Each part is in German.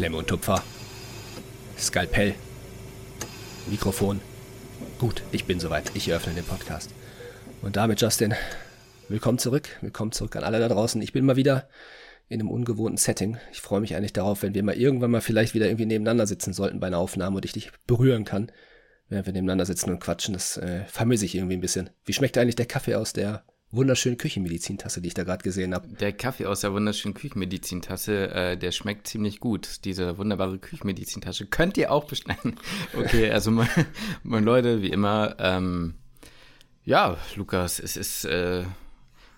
Klemme und Tupfer. Skalpell. Mikrofon. Gut, ich bin soweit. Ich eröffne den Podcast. Und damit, Justin, willkommen zurück. Willkommen zurück an alle da draußen. Ich bin mal wieder in einem ungewohnten Setting. Ich freue mich eigentlich darauf, wenn wir mal irgendwann mal vielleicht wieder irgendwie nebeneinander sitzen sollten bei einer Aufnahme und ich dich berühren kann, während wir nebeneinander sitzen und quatschen. Das äh, vermisse ich irgendwie ein bisschen. Wie schmeckt eigentlich der Kaffee aus der wunderschönen Küchenmedizintasse, die ich da gerade gesehen habe. Der Kaffee aus der wunderschönen Küchenmedizintasse, äh, der schmeckt ziemlich gut. Diese wunderbare Küchenmedizintasche könnt ihr auch bestellen. okay, also meine, meine Leute, wie immer, ähm, ja, Lukas, es ist äh,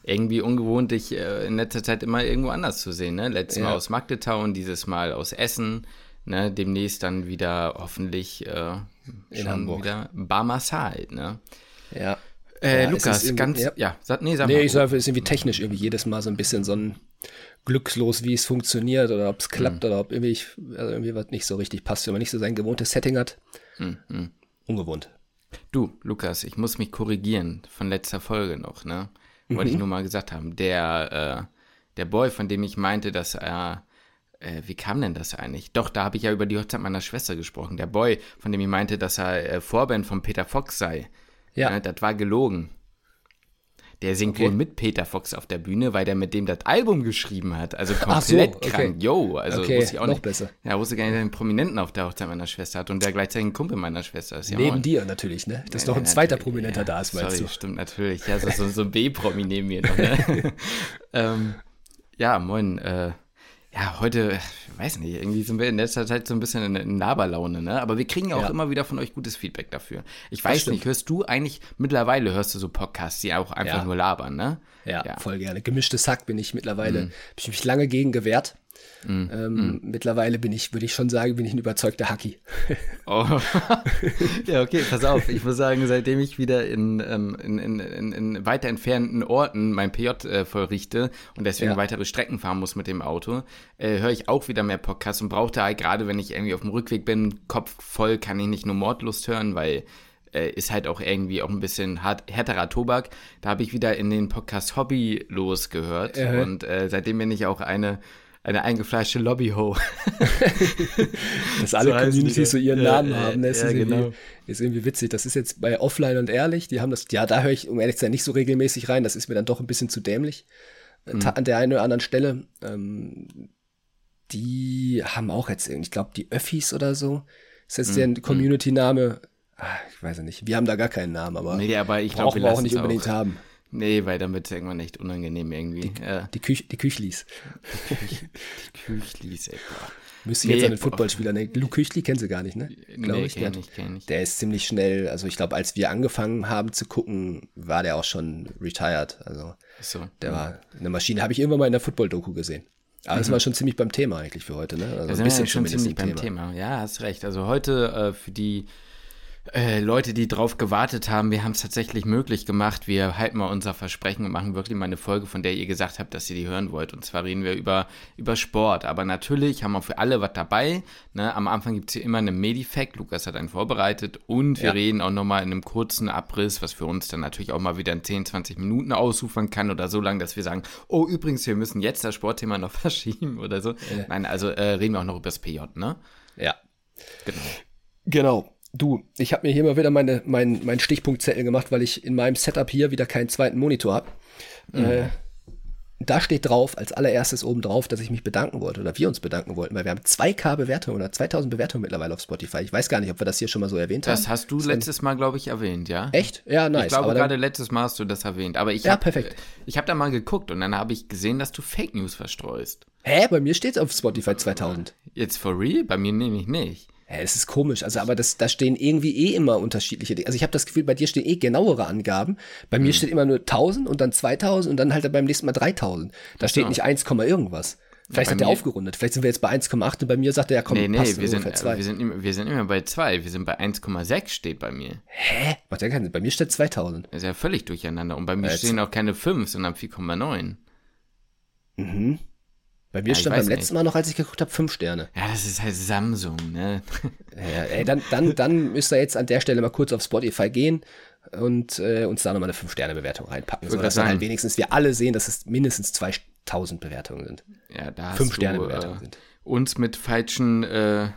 irgendwie ungewohnt, dich äh, in letzter Zeit immer irgendwo anders zu sehen. Ne? Letztes ja. Mal aus Magdetown, dieses Mal aus Essen. Ne? Demnächst dann wieder hoffentlich äh, schon Hamburg. wieder Barmassal. Ne? Ja. Äh, ja, Lukas, ganz, ja, ja sag, nee, sag nee, mal. ich sage, es ist irgendwie technisch irgendwie jedes Mal so ein bisschen so ein glückslos, wie es funktioniert oder ob es klappt mhm. oder ob irgendwie, ich, also irgendwie was nicht so richtig passt, wenn man nicht so sein gewohntes Setting hat. Mhm. Ungewohnt. Du, Lukas, ich muss mich korrigieren von letzter Folge noch, ne? Wollte mhm. ich nur mal gesagt haben. Der, äh, der Boy, von dem ich meinte, dass er äh, wie kam denn das eigentlich? Doch, da habe ich ja über die Hochzeit meiner Schwester gesprochen. Der Boy, von dem ich meinte, dass er äh, Vorband von Peter Fox sei. Ja. ja das war gelogen. Der singt okay. wohl mit Peter Fox auf der Bühne, weil der mit dem das Album geschrieben hat. Also komplett so, okay. krank. Yo, also okay, wusste ich auch noch nicht. besser. Ja, wusste gar nicht, dass er einen Prominenten auf der Hochzeit meiner Schwester hat und der gleichzeitig ein Kumpel meiner Schwester ist. Ja, neben dir natürlich, ne? Dass ja, noch ein zweiter Prominenter ja, da ist, meinst sorry, du? stimmt natürlich. Ja, so, so, so ein B-Promi neben mir noch, ne? ähm, ja, moin. Äh, ja, heute, weiß nicht, irgendwie sind wir in letzter Zeit so ein bisschen in, in Laberlaune, ne? Aber wir kriegen ja auch ja. immer wieder von euch gutes Feedback dafür. Ich weiß nicht, hörst du eigentlich, mittlerweile hörst du so Podcasts, die auch einfach ja. nur labern, ne? Ja, ja, voll gerne. Gemischtes Hack bin ich mittlerweile, mhm. habe ich mich lange gegen gewehrt. Mm, ähm, mm. Mittlerweile bin ich, würde ich schon sagen, bin ich ein überzeugter Hacki. Oh. ja, okay, pass auf. Ich muss sagen, seitdem ich wieder in, ähm, in, in, in, in weiter entfernten Orten mein PJ äh, vollrichte und deswegen ja. weitere Strecken fahren muss mit dem Auto, äh, höre ich auch wieder mehr Podcasts und brauchte halt gerade, wenn ich irgendwie auf dem Rückweg bin, Kopf voll, kann ich nicht nur Mordlust hören, weil äh, ist halt auch irgendwie auch ein bisschen hart, härterer Tobak. Da habe ich wieder in den Podcast Hobby losgehört äh. und äh, seitdem bin ich auch eine eine eingefleischte Lobbyho. Dass alle so Communities so ihren ja, Namen haben, das ja, ist, genau. irgendwie, ist irgendwie witzig. Das ist jetzt bei Offline und Ehrlich, die haben das, ja, da höre ich, um ehrlich zu sein, nicht so regelmäßig rein. Das ist mir dann doch ein bisschen zu dämlich. Mhm. An der einen oder anderen Stelle. Ähm, die haben auch jetzt, ich glaube, die Öffis oder so. Ist jetzt mhm. der Community-Name. Ah, ich weiß ja nicht. Wir haben da gar keinen Namen, aber, nee, aber ich glaube, wir, wir auch nicht unbedingt auch. haben. Nee, weil damit ist irgendwann echt unangenehm irgendwie. Die, äh. die, Küch, die Küchlis. Die, Küch, die Küchlis, ey. Boah. Müsste nee, jetzt an den Footballspieler denken. Luke Küchli kennen sie gar nicht, ne? Glaube nee, ich. Kenn ich, kenn ich. Der ist ziemlich schnell, also ich glaube, als wir angefangen haben zu gucken, war der auch schon retired. Also so, der ja. war eine Maschine. Habe ich irgendwann mal in der Football-Doku gesehen. Aber mhm. das war schon ziemlich beim Thema eigentlich für heute, ne? Also ein bisschen schon ziemlich beim Thema. Thema. Ja, hast recht. Also heute äh, für die äh, Leute, die drauf gewartet haben, wir haben es tatsächlich möglich gemacht. Wir halten mal unser Versprechen und machen wirklich mal eine Folge, von der ihr gesagt habt, dass ihr die hören wollt. Und zwar reden wir über, über Sport. Aber natürlich haben wir für alle was dabei. Ne? Am Anfang gibt es hier immer einen Medifact. Lukas hat einen vorbereitet. Und wir ja. reden auch nochmal in einem kurzen Abriss, was für uns dann natürlich auch mal wieder in 10, 20 Minuten ausufern kann oder so lange, dass wir sagen, oh, übrigens, wir müssen jetzt das Sportthema noch verschieben oder so. Ja. Nein, also äh, reden wir auch noch über das PJ, ne? Ja. Genau. Genau. Du, ich habe mir hier mal wieder meine, mein, mein Stichpunktzettel gemacht, weil ich in meinem Setup hier wieder keinen zweiten Monitor habe. Mhm. Äh, da steht drauf, als allererstes oben drauf, dass ich mich bedanken wollte oder wir uns bedanken wollten, weil wir haben 2K Bewertungen oder 2000 Bewertungen mittlerweile auf Spotify. Ich weiß gar nicht, ob wir das hier schon mal so erwähnt das haben. Das hast du letztes Mal, glaube ich, erwähnt, ja? Echt? Ja, nice. Ich glaube, gerade letztes Mal hast du das erwähnt. Aber ich ja, hab, perfekt. Ich habe da mal geguckt und dann habe ich gesehen, dass du Fake News verstreust. Hä? Bei mir steht es auf Spotify 2000. Jetzt for real? Bei mir nehme ich nicht. Ja, es ist komisch, also aber das, da stehen irgendwie eh immer unterschiedliche Dinge. Also ich habe das Gefühl, bei dir stehen eh genauere Angaben. Bei mir mhm. steht immer nur 1000 und dann 2000 und dann halt beim nächsten Mal 3000. Da steht nicht 1, irgendwas. Vielleicht ja, hat er aufgerundet. Vielleicht sind wir jetzt bei 1,8 und bei mir sagt er, ja komm, nee, nee, passt wir sind, zwei. Wir sind, immer, wir sind immer bei 2. Wir sind bei 1,6 steht bei mir. Hä? Macht ja keinen Sinn. Bei mir steht 2000. Das ist ja völlig durcheinander. Und bei mir ja, stehen auch keine 5, sondern 4,9. Mhm. Bei mir ja, stand beim letzten Mal noch, als ich geguckt habe, fünf Sterne. Ja, das ist halt Samsung, ne? Ja, ey, dann, dann, dann müsst ihr jetzt an der Stelle mal kurz auf Spotify gehen und äh, uns da nochmal eine fünf Sterne Bewertung reinpacken, sodass dann halt wenigstens wir alle sehen, dass es mindestens 2000 Bewertungen sind. Ja, da fünf Sterne Bewertungen äh, sind. uns mit falschen. Äh, ja,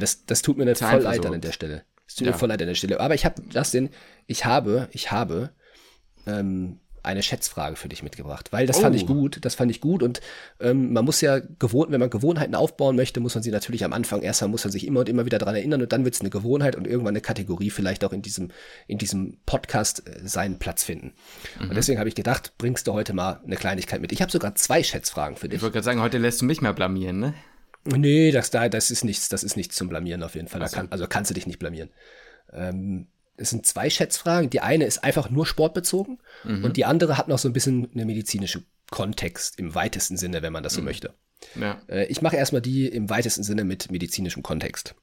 das, das tut mir nicht voll leid an der Stelle. Das tut ja. mir voll leid an der Stelle. Aber ich habe, Justin, ich habe, ich habe ähm, eine Schätzfrage für dich mitgebracht, weil das oh. fand ich gut, das fand ich gut und ähm, man muss ja gewohnt, wenn man Gewohnheiten aufbauen möchte, muss man sie natürlich am Anfang erstmal muss man sich immer und immer wieder daran erinnern und dann wird es eine Gewohnheit und irgendwann eine Kategorie vielleicht auch in diesem in diesem Podcast äh, seinen Platz finden. Mhm. Und deswegen habe ich gedacht, bringst du heute mal eine Kleinigkeit mit. Ich habe sogar zwei Schätzfragen für dich. Ich wollte gerade sagen, heute lässt du mich mal blamieren, ne? Nee, das da das ist nichts, das ist nichts zum blamieren auf jeden Fall. Also, kann, also kannst du dich nicht blamieren. Ähm, es sind zwei Schätzfragen. Die eine ist einfach nur sportbezogen mhm. und die andere hat noch so ein bisschen einen medizinischen Kontext im weitesten Sinne, wenn man das so mhm. möchte. Ja. Äh, ich mache erstmal die im weitesten Sinne mit medizinischem Kontext.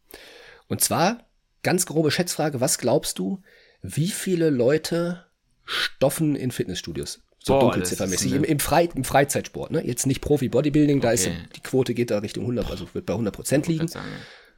Und zwar, ganz grobe Schätzfrage, was glaubst du, wie viele Leute stoffen in Fitnessstudios? So Boah, dunkelziffermäßig. Im, im, Fre im Freizeitsport, ne? Jetzt nicht Profi-Bodybuilding, okay. da ist die Quote geht da Richtung 100, also wird bei 100 Prozent liegen. Sagen,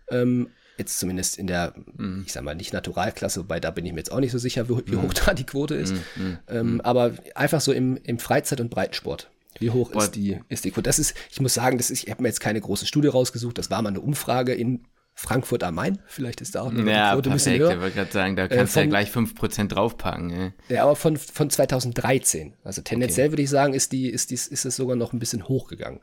ja. ähm, Jetzt zumindest in der, mhm. ich sag mal, nicht Naturalklasse, wobei da bin ich mir jetzt auch nicht so sicher, wie, wie mhm. hoch da die Quote ist. Mhm. mhm. Ähm, aber einfach so im, im Freizeit- und Breitensport. Wie hoch ist die, ist die Quote? Das ist, ich muss sagen, das ist, ich habe mir jetzt keine große Studie rausgesucht, das war mal eine Umfrage in Frankfurt am Main. Vielleicht ist da auch eine ja, Quote ein bisschen höher. Ich wollte gerade sagen, da äh, kannst du äh, ja gleich 5% draufpacken. Ja. ja, aber von, von 2013. Also tendenziell okay. würde ich sagen, ist, die, ist, die, ist es sogar noch ein bisschen hochgegangen.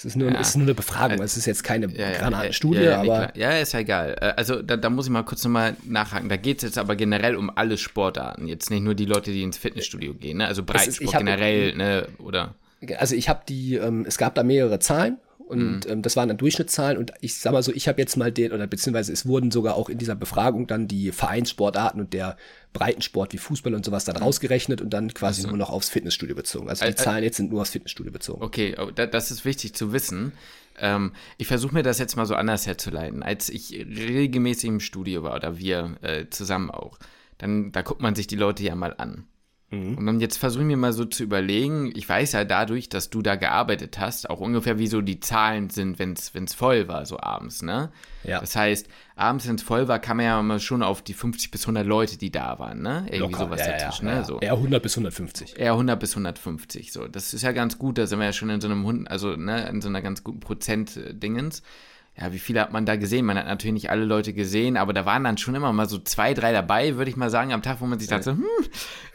Es ist nur, ja. ist nur eine Befragung, es ist jetzt keine ja, Granatenstudie, ja, aber. Ja, ist ja egal. Äh, also da, da muss ich mal kurz nochmal nachhaken. Da geht es jetzt aber generell um alle Sportarten, jetzt nicht nur die Leute, die ins Fitnessstudio gehen, ne? Also Breitsport generell, ne? Oder? Also ich habe die, ähm, es gab da mehrere Zahlen und mhm. ähm, das waren dann Durchschnittszahlen. Und ich sag mal so, ich habe jetzt mal den, oder beziehungsweise es wurden sogar auch in dieser Befragung dann die Vereinssportarten und der Breitensport wie Fußball und sowas dann mhm. rausgerechnet und dann quasi also. nur noch aufs Fitnessstudio bezogen. Also die äh, Zahlen jetzt sind nur aufs Fitnessstudio bezogen. Okay, oh, das ist wichtig zu wissen. Ähm, ich versuche mir das jetzt mal so anders herzuleiten. Als ich regelmäßig im Studio war, oder wir äh, zusammen auch, dann da guckt man sich die Leute ja mal an. Mhm. Und dann jetzt versuche ich mir mal so zu überlegen, ich weiß ja dadurch, dass du da gearbeitet hast, auch ungefähr wie so die Zahlen sind, wenn es voll war, so abends, ne? Ja. Das heißt, abends, wenn es voll war, kam man ja mal schon auf die 50 bis 100 Leute, die da waren, ne? Irgendwie Locker. sowas ja, dazwischen, ja, ne? Ja. So. Eher 100 bis 150. Eher 100 bis 150, so. Das ist ja ganz gut, da sind wir ja schon in so einem Hund, also, ne, in so einer ganz guten Prozent-Dingens ja, wie viele hat man da gesehen? Man hat natürlich nicht alle Leute gesehen, aber da waren dann schon immer mal so zwei, drei dabei, würde ich mal sagen, am Tag, wo man sich dachte, hm,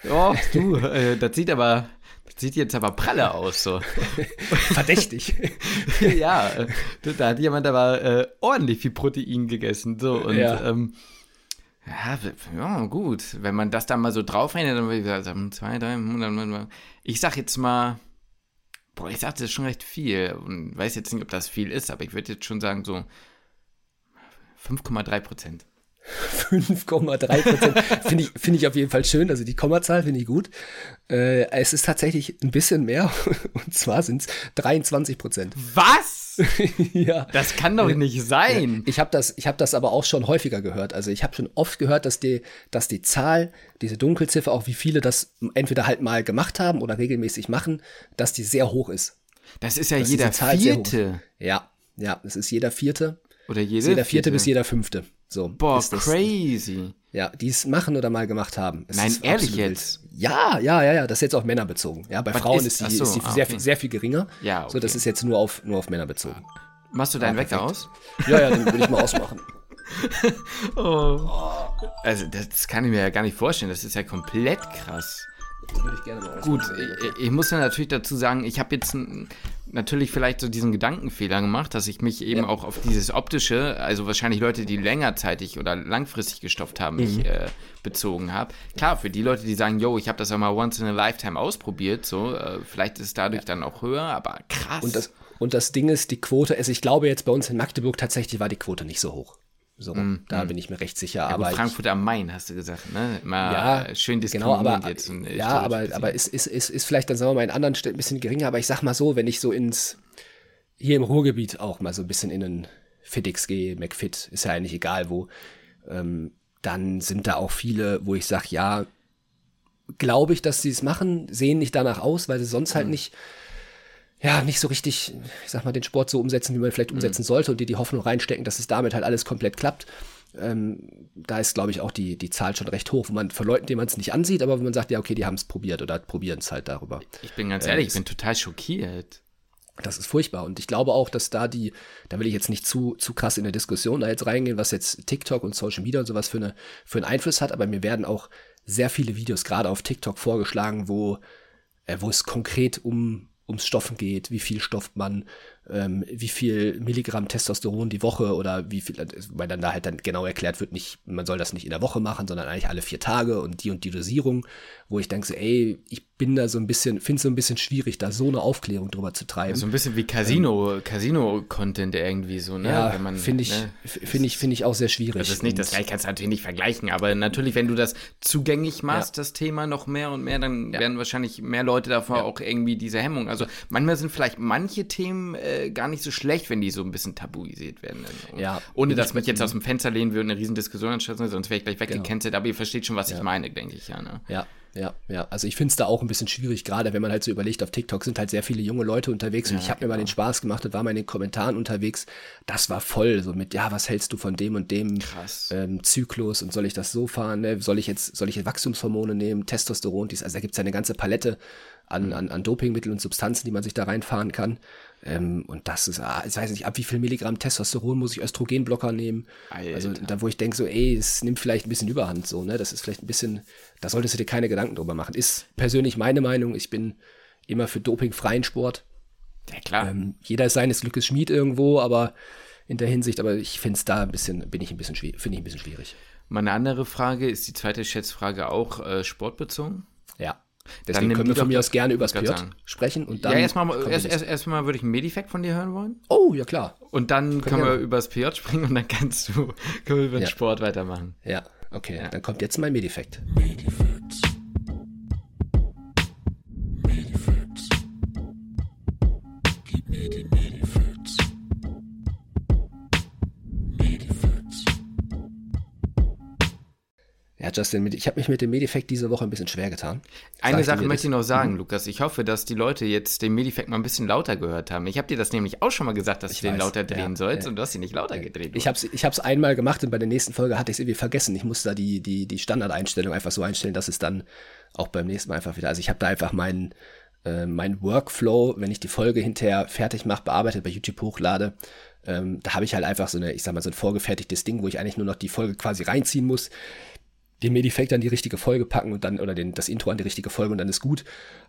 oh, du, äh, das sieht aber, das sieht jetzt aber pralle aus, so. Verdächtig. ja, äh, da hat jemand aber äh, ordentlich viel Protein gegessen, so, und, ja. ähm, ja, ja, gut. Wenn man das dann mal so draufrechnet, dann würde ich sagen, zwei, drei, hundert, ich sag jetzt mal, Boah, ich sagte, das ist schon recht viel und weiß jetzt nicht, ob das viel ist, aber ich würde jetzt schon sagen, so 5,3 Prozent. 5,3 Prozent. finde ich, finde ich auf jeden Fall schön. Also die Kommazahl finde ich gut. Äh, es ist tatsächlich ein bisschen mehr. Und zwar sind es 23 Prozent. Was? ja. Das kann doch nicht sein. Ich habe das, ich habe das aber auch schon häufiger gehört. Also ich habe schon oft gehört, dass die, dass die Zahl, diese Dunkelziffer, auch wie viele das entweder halt mal gemacht haben oder regelmäßig machen, dass die sehr hoch ist. Das ist ja dass jeder Vierte. Ja, ja, es ist jeder Vierte. Oder jede jeder vierte, vierte bis jeder Fünfte. So, Boah, crazy. Ja, die es machen oder mal gemacht haben. Es Nein, ehrlich jetzt? Ja, ja, ja, ja. Das ist jetzt auf Männer bezogen. Ja, bei Was Frauen ist, ist die, so, ist die ah, sehr, okay. sehr viel geringer. Ja, okay. So, das ist jetzt nur auf, nur auf Männer bezogen. Machst du deinen ja, Wecker aus? Ja, ja, den will ich mal ausmachen. oh. Also, das kann ich mir ja gar nicht vorstellen. Das ist ja komplett krass. Würde ich gerne mal Gut, ich, ich, muss ja natürlich dazu sagen, ich habe jetzt natürlich vielleicht so diesen Gedankenfehler gemacht, dass ich mich eben ja. auch auf dieses optische, also wahrscheinlich Leute, die längerzeitig oder langfristig gestopft haben, mich mhm. äh, bezogen habe. Klar, für die Leute, die sagen, yo, ich habe das ja mal once in a lifetime ausprobiert, so, äh, vielleicht ist es dadurch ja. dann auch höher, aber krass. Und das, und das Ding ist, die Quote, also ich glaube jetzt bei uns in Magdeburg tatsächlich war die Quote nicht so hoch. So, mm, da mm. bin ich mir recht sicher. Ja, aber Frankfurt ich, am Main, hast du gesagt, ne? Mal ja, schön genau, aber, jetzt. Und, äh, ja, aber, aber ist, ist, ist, ist vielleicht dann, sagen wir mal, in anderen Städten ein bisschen geringer. Aber ich sag mal so, wenn ich so ins, hier im Ruhrgebiet auch mal so ein bisschen in einen FitX gehe, McFit, ist ja eigentlich egal wo, ähm, dann sind da auch viele, wo ich sag, ja, glaube ich, dass sie es machen, sehen nicht danach aus, weil sie sonst halt mhm. nicht ja, nicht so richtig, ich sag mal, den Sport so umsetzen, wie man vielleicht umsetzen mhm. sollte und die die Hoffnung reinstecken, dass es damit halt alles komplett klappt. Ähm, da ist, glaube ich, auch die, die Zahl schon recht hoch, wo man von Leuten, denen man es nicht ansieht, aber wo man sagt, ja, okay, die haben es probiert oder probieren es halt darüber. Ich bin ganz ehrlich, äh, ich bin total schockiert. Das ist furchtbar. Und ich glaube auch, dass da die, da will ich jetzt nicht zu, zu krass in der Diskussion da jetzt reingehen, was jetzt TikTok und Social Media und sowas für, eine, für einen Einfluss hat, aber mir werden auch sehr viele Videos gerade auf TikTok vorgeschlagen, wo, äh, wo es konkret um, ums Stoffen geht, wie viel stofft man, ähm, wie viel Milligramm Testosteron die Woche oder wie viel, weil dann da halt dann genau erklärt wird, nicht, man soll das nicht in der Woche machen, sondern eigentlich alle vier Tage und die und die Dosierung, wo ich denke, so, ey, ich bin da so ein bisschen, finde es so ein bisschen schwierig, da so eine Aufklärung drüber zu treiben. So ein bisschen wie Casino, ähm, Casino-Content irgendwie so, ne? Ja, finde ich, ne, finde ich, finde ich auch sehr schwierig. Das ist nicht, das gleich kannst du natürlich nicht vergleichen, aber natürlich, wenn du das zugänglich machst, ja. das Thema noch mehr und mehr, dann ja. werden wahrscheinlich mehr Leute davor auch irgendwie diese Hemmung. Also manchmal sind vielleicht manche Themen äh, gar nicht so schlecht, wenn die so ein bisschen tabuisiert werden. Und ja. Ohne dass mich jetzt aus dem Fenster lehnen würde und eine riesen Diskussion anstellen, sonst wäre ich gleich weggecancelt. Genau. Aber ihr versteht schon, was ich meine, denke ich, ja. Ne? Ja, ja, ja. Also ich finde es da auch ein bisschen schwierig, gerade wenn man halt so überlegt, auf TikTok sind halt sehr viele junge Leute unterwegs und ja, ich habe genau. mir mal den genau. Spaß gemacht und war mal in den Kommentaren unterwegs. Das war voll, so mit, ja, was hältst du von dem und dem ähm, Zyklus und soll ich das so fahren? Ne? Soll ich jetzt, soll ich jetzt Wachstumshormone nehmen, Testosteron, dies, also da gibt es ja eine ganze Palette an, an, an Dopingmitteln und Substanzen, die man sich da reinfahren kann. Ähm, und das ist, ah, ich weiß nicht, ab wie viel Milligramm Testosteron muss ich Östrogenblocker nehmen? Alter. Also da, wo ich denke, so, ey, es nimmt vielleicht ein bisschen Überhand, so, ne? Das ist vielleicht ein bisschen, da solltest du dir keine Gedanken drüber machen. Ist persönlich meine Meinung. Ich bin immer für dopingfreien Sport. Ja, klar. Ähm, jeder ist seines Glückes Schmied irgendwo, aber in der Hinsicht, aber ich finde es da ein bisschen, bin ich ein bisschen schwierig, finde ich ein bisschen schwierig. Meine andere Frage ist die zweite Schätzfrage auch äh, sportbezogen? Ja. Deswegen können wir von mir aus gerne über das Pjot sprechen und dann. Ja, erstmal erst, erst, erstmal würde ich ein Medifact von dir hören wollen. Oh, ja klar. Und dann können, können wir über das PJ springen und dann kannst du können wir über den ja. Sport weitermachen. Ja, okay. Ja. Dann kommt jetzt mein Medifact. Medifacts. Ja, Justin, ich habe mich mit dem Medifekt diese Woche ein bisschen schwer getan. Eine Sache möchte ich noch sagen, mhm. Lukas. Ich hoffe, dass die Leute jetzt den Medifekt mal ein bisschen lauter gehört haben. Ich habe dir das nämlich auch schon mal gesagt, dass ich du den lauter drehen ja, sollst ja. und du hast ihn nicht lauter gedreht. Ich habe es ich hab's einmal gemacht und bei der nächsten Folge hatte ich es irgendwie vergessen. Ich muss da die, die, die Standardeinstellung einfach so einstellen, dass es dann auch beim nächsten Mal einfach wieder. Also ich habe da einfach meinen äh, mein Workflow, wenn ich die Folge hinterher fertig mache, bearbeitet, bei YouTube hochlade, ähm, da habe ich halt einfach so eine, ich sag mal, so ein vorgefertigtes Ding, wo ich eigentlich nur noch die Folge quasi reinziehen muss den Medifekt an die richtige Folge packen und dann, oder den, das Intro an die richtige Folge und dann ist gut.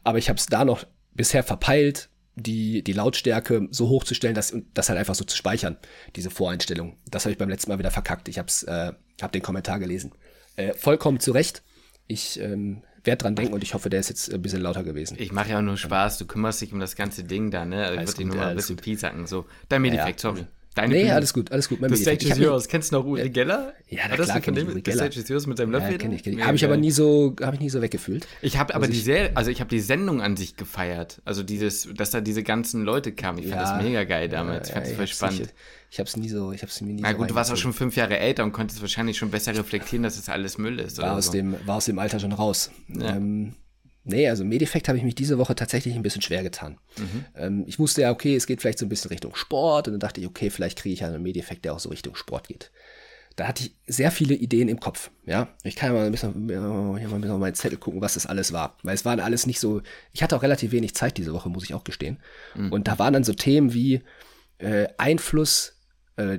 Aber ich habe es da noch bisher verpeilt, die, die Lautstärke so hochzustellen, dass das halt einfach so zu speichern, diese Voreinstellung. Das habe ich beim letzten Mal wieder verkackt. Ich hab's, äh, hab den Kommentar gelesen. Äh, vollkommen zu Recht. Ich ähm, werde dran denken und ich hoffe, der ist jetzt ein bisschen lauter gewesen. Ich mache ja auch nur Spaß, du kümmerst dich um das ganze Ding da, ne? Also ich würde dir nur mal ein bisschen piesacken. So, dein Medifekt, ja, sorry. Deine nee, Bühne. alles gut, alles gut. Mein The Stage is yours. Kennst du noch Uri Geller? Ja, na klar, kenn ich Uri Geller. The Stage is yours mit seinem Löffel? Ja, kenn ich, kenn ich. Habe ich aber nie so, habe ich nie so weggefühlt. Ich habe aber die Serie, also ich habe die Sendung an sich gefeiert. Also dieses, dass da diese ganzen Leute kamen. Ich fand das mega geil damals. ich fand das voll spannend. Nicht, ich habe es nie so, ich habe es mir nie Na so gut, du warst auch schon fünf Jahre älter und konntest wahrscheinlich schon besser reflektieren, dass es das alles Müll ist. War, aus so. dem, war aus dem Alter schon raus. Ja. Ähm, Nee, also Medeffekt habe ich mich diese Woche tatsächlich ein bisschen schwer getan. Mhm. Ähm, ich wusste ja, okay, es geht vielleicht so ein bisschen Richtung Sport und dann dachte ich, okay, vielleicht kriege ich ja einen Medeffekt, der auch so Richtung Sport geht. Da hatte ich sehr viele Ideen im Kopf, ja. Ich kann ja mal ein bisschen, hier mal ein bisschen auf meinen Zettel gucken, was das alles war. Weil es waren alles nicht so, ich hatte auch relativ wenig Zeit diese Woche, muss ich auch gestehen. Mhm. Und da waren dann so Themen wie äh, Einfluss äh,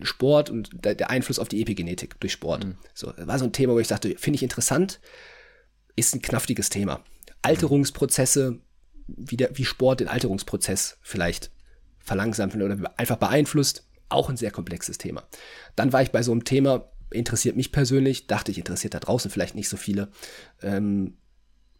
Sport und der, der, Einfluss auf die Epigenetik durch Sport. Mhm. So, war so ein Thema, wo ich dachte, finde ich interessant, ist ein knaftiges Thema. Alterungsprozesse, wie, der, wie Sport den Alterungsprozess vielleicht verlangsamt oder einfach beeinflusst, auch ein sehr komplexes Thema. Dann war ich bei so einem Thema, interessiert mich persönlich, dachte ich, interessiert da draußen vielleicht nicht so viele, ähm,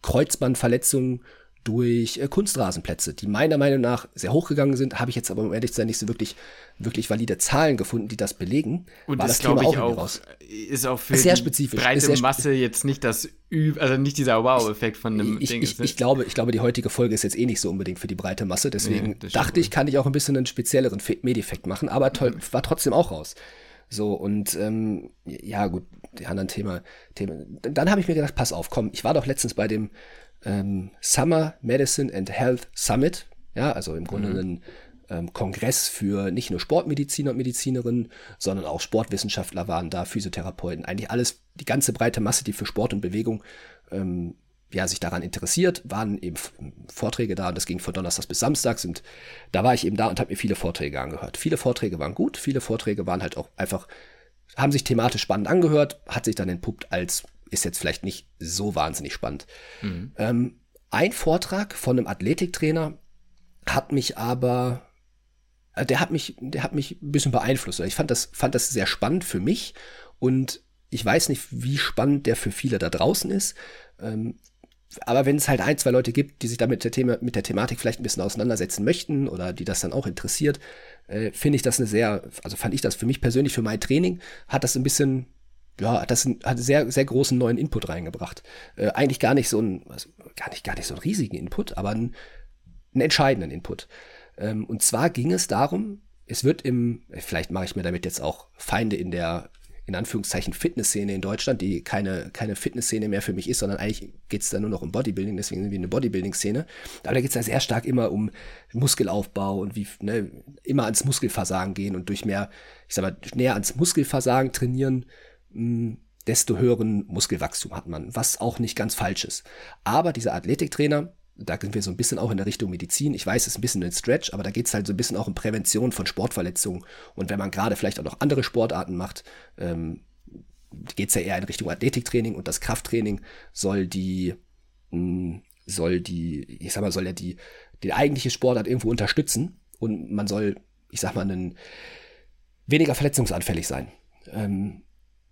Kreuzbandverletzungen durch äh, Kunstrasenplätze, die meiner Meinung nach sehr hochgegangen sind, habe ich jetzt aber um ehrlich zu sein nicht so wirklich, wirklich valide Zahlen gefunden, die das belegen. Und war das, glaube ich auch, raus. ist auch für sehr spezifisch. breite sehr Masse jetzt nicht das also nicht dieser Wow-Effekt von einem ich, Ding. Ich, ich, glaube, ich glaube, die heutige Folge ist jetzt eh nicht so unbedingt für die breite Masse, deswegen nee, dachte ich, kann ich auch ein bisschen einen spezielleren Medifekt machen, aber toll, mhm. war trotzdem auch raus. So, und ähm, ja, gut, die anderen Thema, Themen. Dann habe ich mir gedacht, pass auf, komm, ich war doch letztens bei dem ähm, Summer Medicine and Health Summit, ja, also im Grunde mhm. ein ähm, Kongress für nicht nur Sportmediziner und Medizinerinnen, sondern auch Sportwissenschaftler waren da, Physiotherapeuten, eigentlich alles, die ganze breite Masse, die für Sport und Bewegung ähm, ja, sich daran interessiert, waren eben Vorträge da und das ging von Donnerstags bis Samstags und da war ich eben da und habe mir viele Vorträge angehört. Viele Vorträge waren gut, viele Vorträge waren halt auch einfach, haben sich thematisch spannend angehört, hat sich dann entpuppt als, ist jetzt vielleicht nicht so wahnsinnig spannend. Mhm. Ähm, ein Vortrag von einem Athletiktrainer hat mich aber, äh, der hat mich, der hat mich ein bisschen beeinflusst. Ich fand das, fand das sehr spannend für mich und ich weiß nicht, wie spannend der für viele da draußen ist. Ähm, aber wenn es halt ein, zwei Leute gibt, die sich damit der Thema, mit der Thematik vielleicht ein bisschen auseinandersetzen möchten oder die das dann auch interessiert, äh, finde ich das eine sehr, also fand ich das für mich persönlich, für mein Training, hat das ein bisschen, ja, das hat sehr, sehr großen neuen Input reingebracht. Äh, eigentlich gar nicht so ein, also gar nicht, gar nicht so einen riesigen Input, aber einen, einen entscheidenden Input. Ähm, und zwar ging es darum, es wird im, vielleicht mache ich mir damit jetzt auch Feinde in der in Anführungszeichen Fitnessszene in Deutschland, die keine, keine Fitnessszene mehr für mich ist, sondern eigentlich geht es da nur noch um Bodybuilding, deswegen sind wir eine Bodybuilding-Szene. Aber da geht es ja sehr stark immer um Muskelaufbau und wie ne, immer ans Muskelversagen gehen und durch mehr, ich sag mal, näher ans Muskelversagen trainieren, desto höheren Muskelwachstum hat man, was auch nicht ganz falsch ist. Aber dieser Athletiktrainer, da sind wir so ein bisschen auch in der Richtung Medizin. Ich weiß, es ist ein bisschen ein Stretch, aber da geht es halt so ein bisschen auch um Prävention von Sportverletzungen. Und wenn man gerade vielleicht auch noch andere Sportarten macht, ähm, geht es ja eher in Richtung Athletiktraining und das Krafttraining soll die, mh, hm, soll die, ich sag mal, soll ja die, die eigentliche Sportart irgendwo unterstützen und man soll, ich sag mal, einen, weniger verletzungsanfällig sein. Ähm,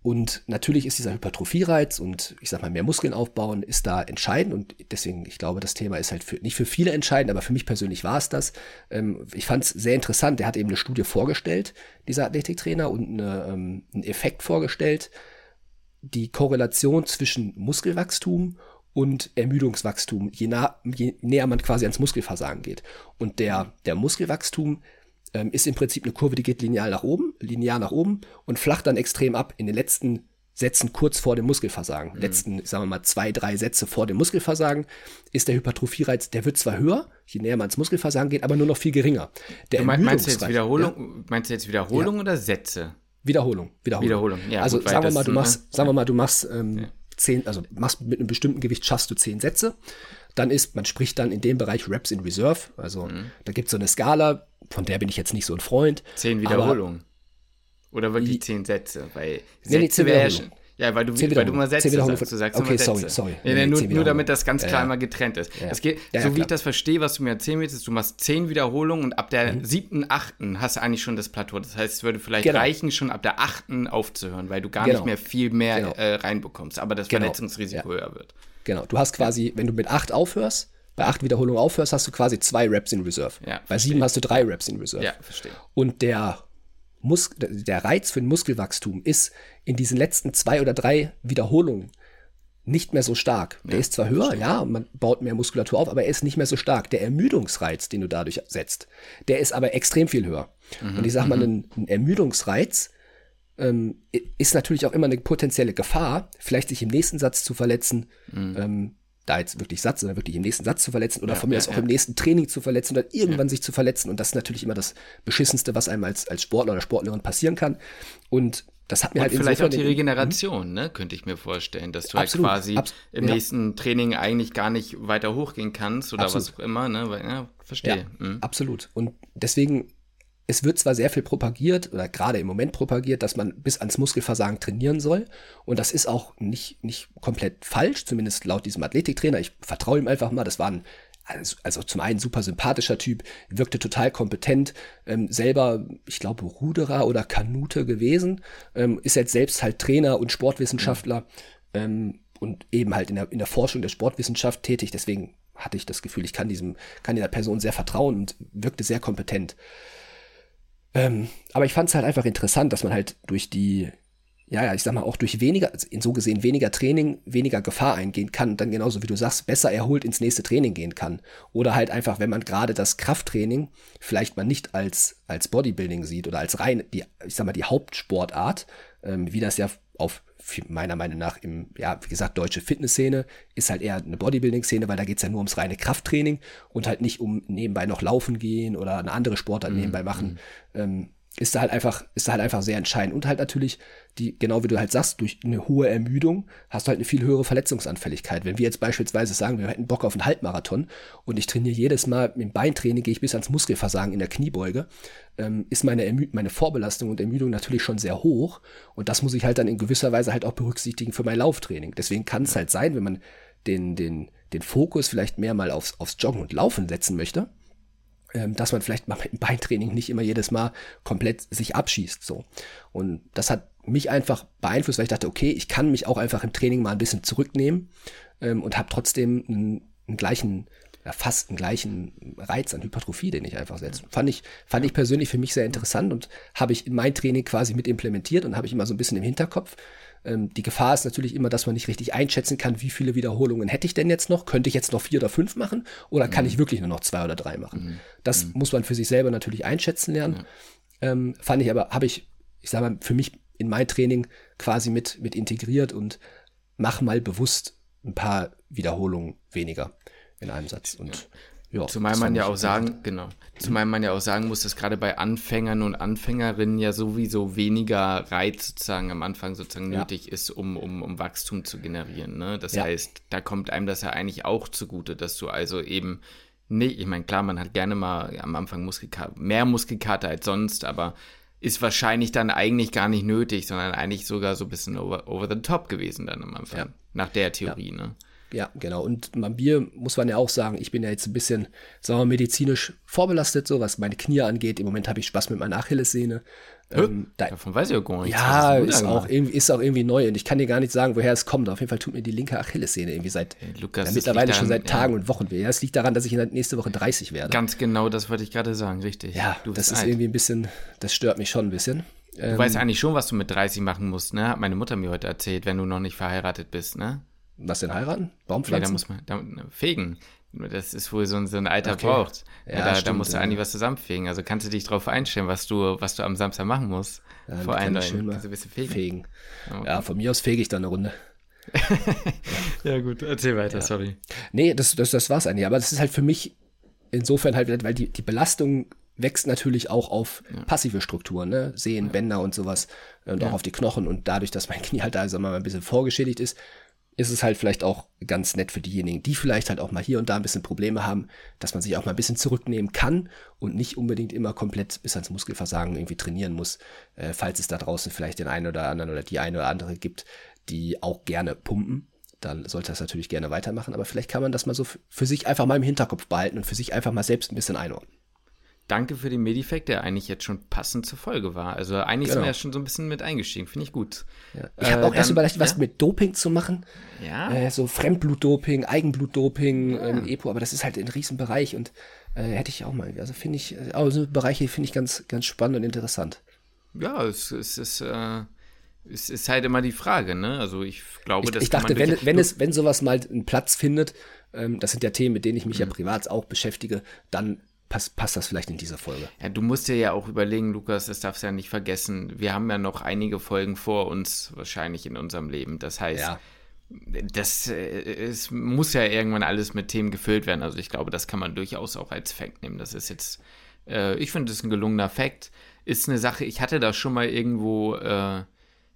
und natürlich ist dieser Hypertrophie-Reiz und ich sag mal mehr Muskeln aufbauen ist da entscheidend und deswegen, ich glaube, das Thema ist halt für, nicht für viele entscheidend, aber für mich persönlich war es das. Ähm, ich fand es sehr interessant. Der hat eben eine Studie vorgestellt, dieser Athletiktrainer, und eine, ähm, einen Effekt vorgestellt, die Korrelation zwischen Muskelwachstum und Ermüdungswachstum, je, nah, je näher man quasi ans Muskelversagen geht. Und der, der Muskelwachstum ähm, ist im Prinzip eine Kurve, die geht linear nach oben, linear nach oben und flacht dann extrem ab in den letzten Sätzen kurz vor dem Muskelversagen. Mhm. Letzten, sagen wir mal, zwei, drei Sätze vor dem Muskelversagen ist der Hypertrophiereiz, der wird zwar höher, je näher man ins Muskelversagen geht, aber nur noch viel geringer. Der mein, meinst du jetzt Wiederholung, ja? meinst du jetzt Wiederholung ja. oder Sätze? Wiederholung, Wiederholung. Wiederholung. Ja, also gut, sagen wir mal, du machst, sagen wir mal, du machst ähm. Zehn, also machst mit einem bestimmten Gewicht schaffst du zehn Sätze. Dann ist, man spricht dann in dem Bereich Reps in Reserve. Also mhm. da gibt es so eine Skala, von der bin ich jetzt nicht so ein Freund. Zehn Wiederholungen. Oder wirklich zehn Sätze? Weil Sätze nee, zehn Wiederholungen. Ja, weil du, weil du mal Sätze sagst. Du sagst okay, sorry, sorry. Ja, nee, nur, nur damit das ganz klar ja, immer getrennt ist. Ja, es geht, ja, so wie ich das verstehe, was du mir erzählen willst, ist, du machst zehn Wiederholungen und ab der mhm. siebten, achten hast du eigentlich schon das Plateau. Das heißt, es würde vielleicht genau. reichen, schon ab der achten aufzuhören, weil du gar genau. nicht mehr viel mehr genau. äh, reinbekommst, aber das genau. Verletzungsrisiko höher wird. Genau, du hast quasi, wenn du mit acht aufhörst, bei acht Wiederholungen aufhörst, hast du quasi zwei Reps in Reserve. Bei sieben hast du drei Reps in Reserve. Ja, verstehe. Und der, Mus der Reiz für ein Muskelwachstum ist in diesen letzten zwei oder drei Wiederholungen nicht mehr so stark. Der ja, ist zwar höher, ja, man baut mehr Muskulatur auf, aber er ist nicht mehr so stark. Der Ermüdungsreiz, den du dadurch setzt, der ist aber extrem viel höher. Mhm, Und ich sag mal, mhm. ein, ein Ermüdungsreiz ähm, ist natürlich auch immer eine potenzielle Gefahr, vielleicht sich im nächsten Satz zu verletzen. Mhm. Ähm, da jetzt wirklich Satz, sondern wirklich im nächsten Satz zu verletzen oder ja, von mir ja, aus auch ja. im nächsten Training zu verletzen oder irgendwann sich zu verletzen. Und das ist natürlich immer das Beschissenste, was einem als, als Sportler oder Sportlerin passieren kann. Und das hat mir und halt vielleicht auch die Regeneration, mhm. ne, könnte ich mir vorstellen, dass du halt Absolut. halt quasi Abs im nächsten Training eigentlich gar nicht weiter hochgehen kannst oder Absolut. was auch immer, ne, weil, ja, verstehe. Mhm. Absolut. Und deswegen es wird zwar sehr viel propagiert oder gerade im Moment propagiert, dass man bis ans Muskelversagen trainieren soll. Und das ist auch nicht, nicht komplett falsch, zumindest laut diesem Athletiktrainer. Ich vertraue ihm einfach mal. Das war ein, also, also zum einen super sympathischer Typ, wirkte total kompetent, ähm, selber, ich glaube, Ruderer oder Kanute gewesen, ähm, ist jetzt selbst halt Trainer und Sportwissenschaftler ähm, und eben halt in der, in der Forschung der Sportwissenschaft tätig. Deswegen hatte ich das Gefühl, ich kann diesem, kann dieser Person sehr vertrauen und wirkte sehr kompetent. Ähm, aber ich fand es halt einfach interessant, dass man halt durch die, ja, ja, ich sag mal, auch durch weniger, also in so gesehen weniger Training, weniger Gefahr eingehen kann dann genauso wie du sagst, besser erholt ins nächste Training gehen kann. Oder halt einfach, wenn man gerade das Krafttraining vielleicht mal nicht als, als Bodybuilding sieht oder als rein, die, ich sag mal, die Hauptsportart, ähm, wie das ja auf meiner Meinung nach im, ja, wie gesagt, deutsche Fitnessszene ist halt eher eine Bodybuilding-Szene, weil da geht es ja nur ums reine Krafttraining und halt nicht um nebenbei noch laufen gehen oder eine andere Sportart mhm. nebenbei machen. Mhm. Ähm, ist da halt einfach, ist da halt einfach sehr entscheidend. Und halt natürlich, die, genau wie du halt sagst, durch eine hohe Ermüdung hast du halt eine viel höhere Verletzungsanfälligkeit. Wenn wir jetzt beispielsweise sagen, wir hätten Bock auf einen Halbmarathon und ich trainiere jedes Mal mit dem Beintraining, gehe ich bis ans Muskelversagen in der Kniebeuge, ähm, ist meine, Ermü meine Vorbelastung und Ermüdung natürlich schon sehr hoch. Und das muss ich halt dann in gewisser Weise halt auch berücksichtigen für mein Lauftraining. Deswegen kann es halt sein, wenn man den, den, den Fokus vielleicht mehr mal aufs, aufs Joggen und Laufen setzen möchte, dass man vielleicht mal mit dem Beintraining nicht immer jedes Mal komplett sich abschießt. So. Und das hat mich einfach beeinflusst, weil ich dachte, okay, ich kann mich auch einfach im Training mal ein bisschen zurücknehmen ähm, und habe trotzdem einen, einen gleichen, ja, fast einen gleichen Reiz an Hypertrophie, den ich einfach setze. Fand ich, fand ich persönlich für mich sehr interessant und habe ich in mein Training quasi mit implementiert und habe ich immer so ein bisschen im Hinterkopf. Ähm, die Gefahr ist natürlich immer, dass man nicht richtig einschätzen kann, wie viele Wiederholungen hätte ich denn jetzt noch? Könnte ich jetzt noch vier oder fünf machen? Oder kann mhm. ich wirklich nur noch zwei oder drei machen? Mhm. Das mhm. muss man für sich selber natürlich einschätzen lernen. Ähm, fand ich aber, habe ich, ich sage mal, für mich in mein Training quasi mit, mit integriert und mach mal bewusst ein paar Wiederholungen weniger in einem Satz. Und ja. Ja, Zumal man ja auch sagen, genau, zumal man ja auch sagen muss, dass gerade bei Anfängern und Anfängerinnen ja sowieso weniger Reiz sozusagen am Anfang sozusagen ja. nötig ist, um, um, um Wachstum zu generieren. Ne? Das ja. heißt, da kommt einem das ja eigentlich auch zugute, dass du also eben nicht, ich meine, klar, man hat gerne mal am Anfang Muskelkater, mehr Muskelkater als sonst, aber ist wahrscheinlich dann eigentlich gar nicht nötig, sondern eigentlich sogar so ein bisschen over, over the top gewesen dann am Anfang, ja. nach der Theorie, ne? Ja, genau. Und beim Bier muss man ja auch sagen, ich bin ja jetzt ein bisschen, sagen wir, medizinisch vorbelastet, so was meine Knie angeht. Im Moment habe ich Spaß mit meiner Achillessehne. Ähm, da, Davon weiß ich ja gar nichts. Ja, ist, auch irgendwie, ist auch irgendwie neu und ich kann dir gar nicht sagen, woher es kommt. Auf jeden Fall tut mir die linke Achillessehne irgendwie seit hey, Lukas, ja, mittlerweile schon seit Tagen ja. und Wochen weh. Ja, es liegt daran, dass ich nächste Woche 30 werde. Ganz genau, das wollte ich gerade sagen, richtig. Ja, du das ist alt. irgendwie ein bisschen, das stört mich schon ein bisschen. Du ähm, weißt eigentlich schon, was du mit 30 machen musst, ne? Hat meine Mutter mir heute erzählt, wenn du noch nicht verheiratet bist, ne? Was denn heiraten? Baumpflanzen? Ja, da muss man da, fegen. Das ist wohl so ein, so ein Alter okay. braucht. Ja, ja, da, stimmt, da musst du eigentlich was zusammenfegen. Also kannst du dich darauf einstellen, was du, was du am Samstag machen musst. Ja, Vor allem schön mal ein bisschen fegen. fegen. Okay. Ja, von mir aus fege ich dann eine Runde. ja, gut, erzähl weiter, ja. sorry. Nee, das, das, das war's eigentlich. Aber das ist halt für mich insofern halt, weil die, die Belastung wächst natürlich auch auf ja. passive Strukturen, ne? Sehen, ja. Bänder und sowas und auch auf die Knochen und dadurch, dass mein Knie halt da wir mal ein bisschen vorgeschädigt ist, ist es halt vielleicht auch ganz nett für diejenigen, die vielleicht halt auch mal hier und da ein bisschen Probleme haben, dass man sich auch mal ein bisschen zurücknehmen kann und nicht unbedingt immer komplett bis ans Muskelversagen irgendwie trainieren muss, äh, falls es da draußen vielleicht den einen oder anderen oder die eine oder andere gibt, die auch gerne pumpen. Dann sollte das natürlich gerne weitermachen, aber vielleicht kann man das mal so für sich einfach mal im Hinterkopf behalten und für sich einfach mal selbst ein bisschen einordnen danke für den Medifact, der eigentlich jetzt schon passend zur Folge war. Also eigentlich genau. sind wir ja schon so ein bisschen mit eingestiegen, finde ich gut. Ja. Ich äh, habe auch erst überlegt, was ja? mit Doping zu machen. Ja. Äh, so Fremdblutdoping, Eigenblutdoping, ja. ähm, EPO, aber das ist halt ein Riesenbereich und äh, hätte ich auch mal. Also finde ich, also Bereiche finde ich ganz, ganz spannend und interessant. Ja, es, es ist, äh, es ist halt immer die Frage, ne? Also ich glaube, ich, dass ich dachte, wenn, wenn es, wenn sowas mal einen Platz findet, ähm, das sind ja Themen, mit denen ich mich mhm. ja privat auch beschäftige, dann passt, passt das vielleicht in dieser Folge. Ja, du musst dir ja auch überlegen, Lukas, das darfst du ja nicht vergessen. Wir haben ja noch einige Folgen vor uns wahrscheinlich in unserem Leben. Das heißt, ja. das äh, es muss ja irgendwann alles mit Themen gefüllt werden. Also ich glaube, das kann man durchaus auch als Fact nehmen. Das ist jetzt, äh, ich finde, das ist ein gelungener Fact. Ist eine Sache, ich hatte das schon mal irgendwo, äh,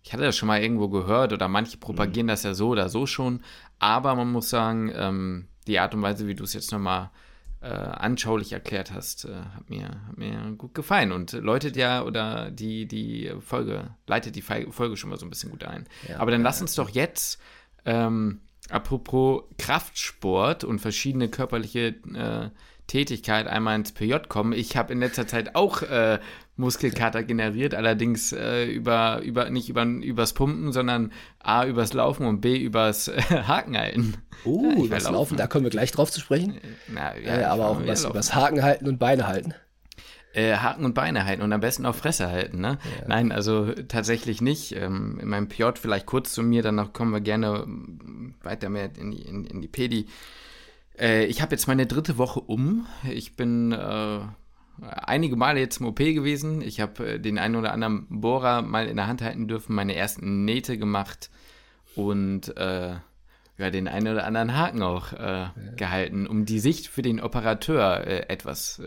ich hatte das schon mal irgendwo gehört oder manche propagieren mhm. das ja so oder so schon. Aber man muss sagen, ähm, die Art und Weise, wie du es jetzt nochmal äh, anschaulich erklärt hast, äh, hat, mir, hat mir gut gefallen und läutet ja oder die, die Folge, leitet die Folge schon mal so ein bisschen gut ein. Ja, Aber dann ja, lass uns doch jetzt, ähm, apropos Kraftsport und verschiedene körperliche äh, Tätigkeit einmal ins PJ kommen. Ich habe in letzter Zeit auch äh, Muskelkater generiert, allerdings äh, über, über, nicht über, übers Pumpen, sondern A übers Laufen und B übers äh, Hakenhalten. Oh, ja, übers Laufen. Laufen, da kommen wir gleich drauf zu sprechen. Na, ja, äh, aber auch übers, übers Haken halten und Beine halten. Äh, Haken und Beine halten und am besten auch Fresse halten, ne? Ja. Nein, also tatsächlich nicht. Ähm, in meinem PJ vielleicht kurz zu mir, danach kommen wir gerne ähm, weiter mehr in die, in, in die Pedi. Äh, ich habe jetzt meine dritte Woche um. Ich bin äh, einige Male jetzt im OP gewesen. Ich habe äh, den einen oder anderen Bohrer mal in der Hand halten dürfen, meine ersten Nähte gemacht und äh, ja, den einen oder anderen Haken auch äh, ja. gehalten, um die Sicht für den Operateur äh, etwas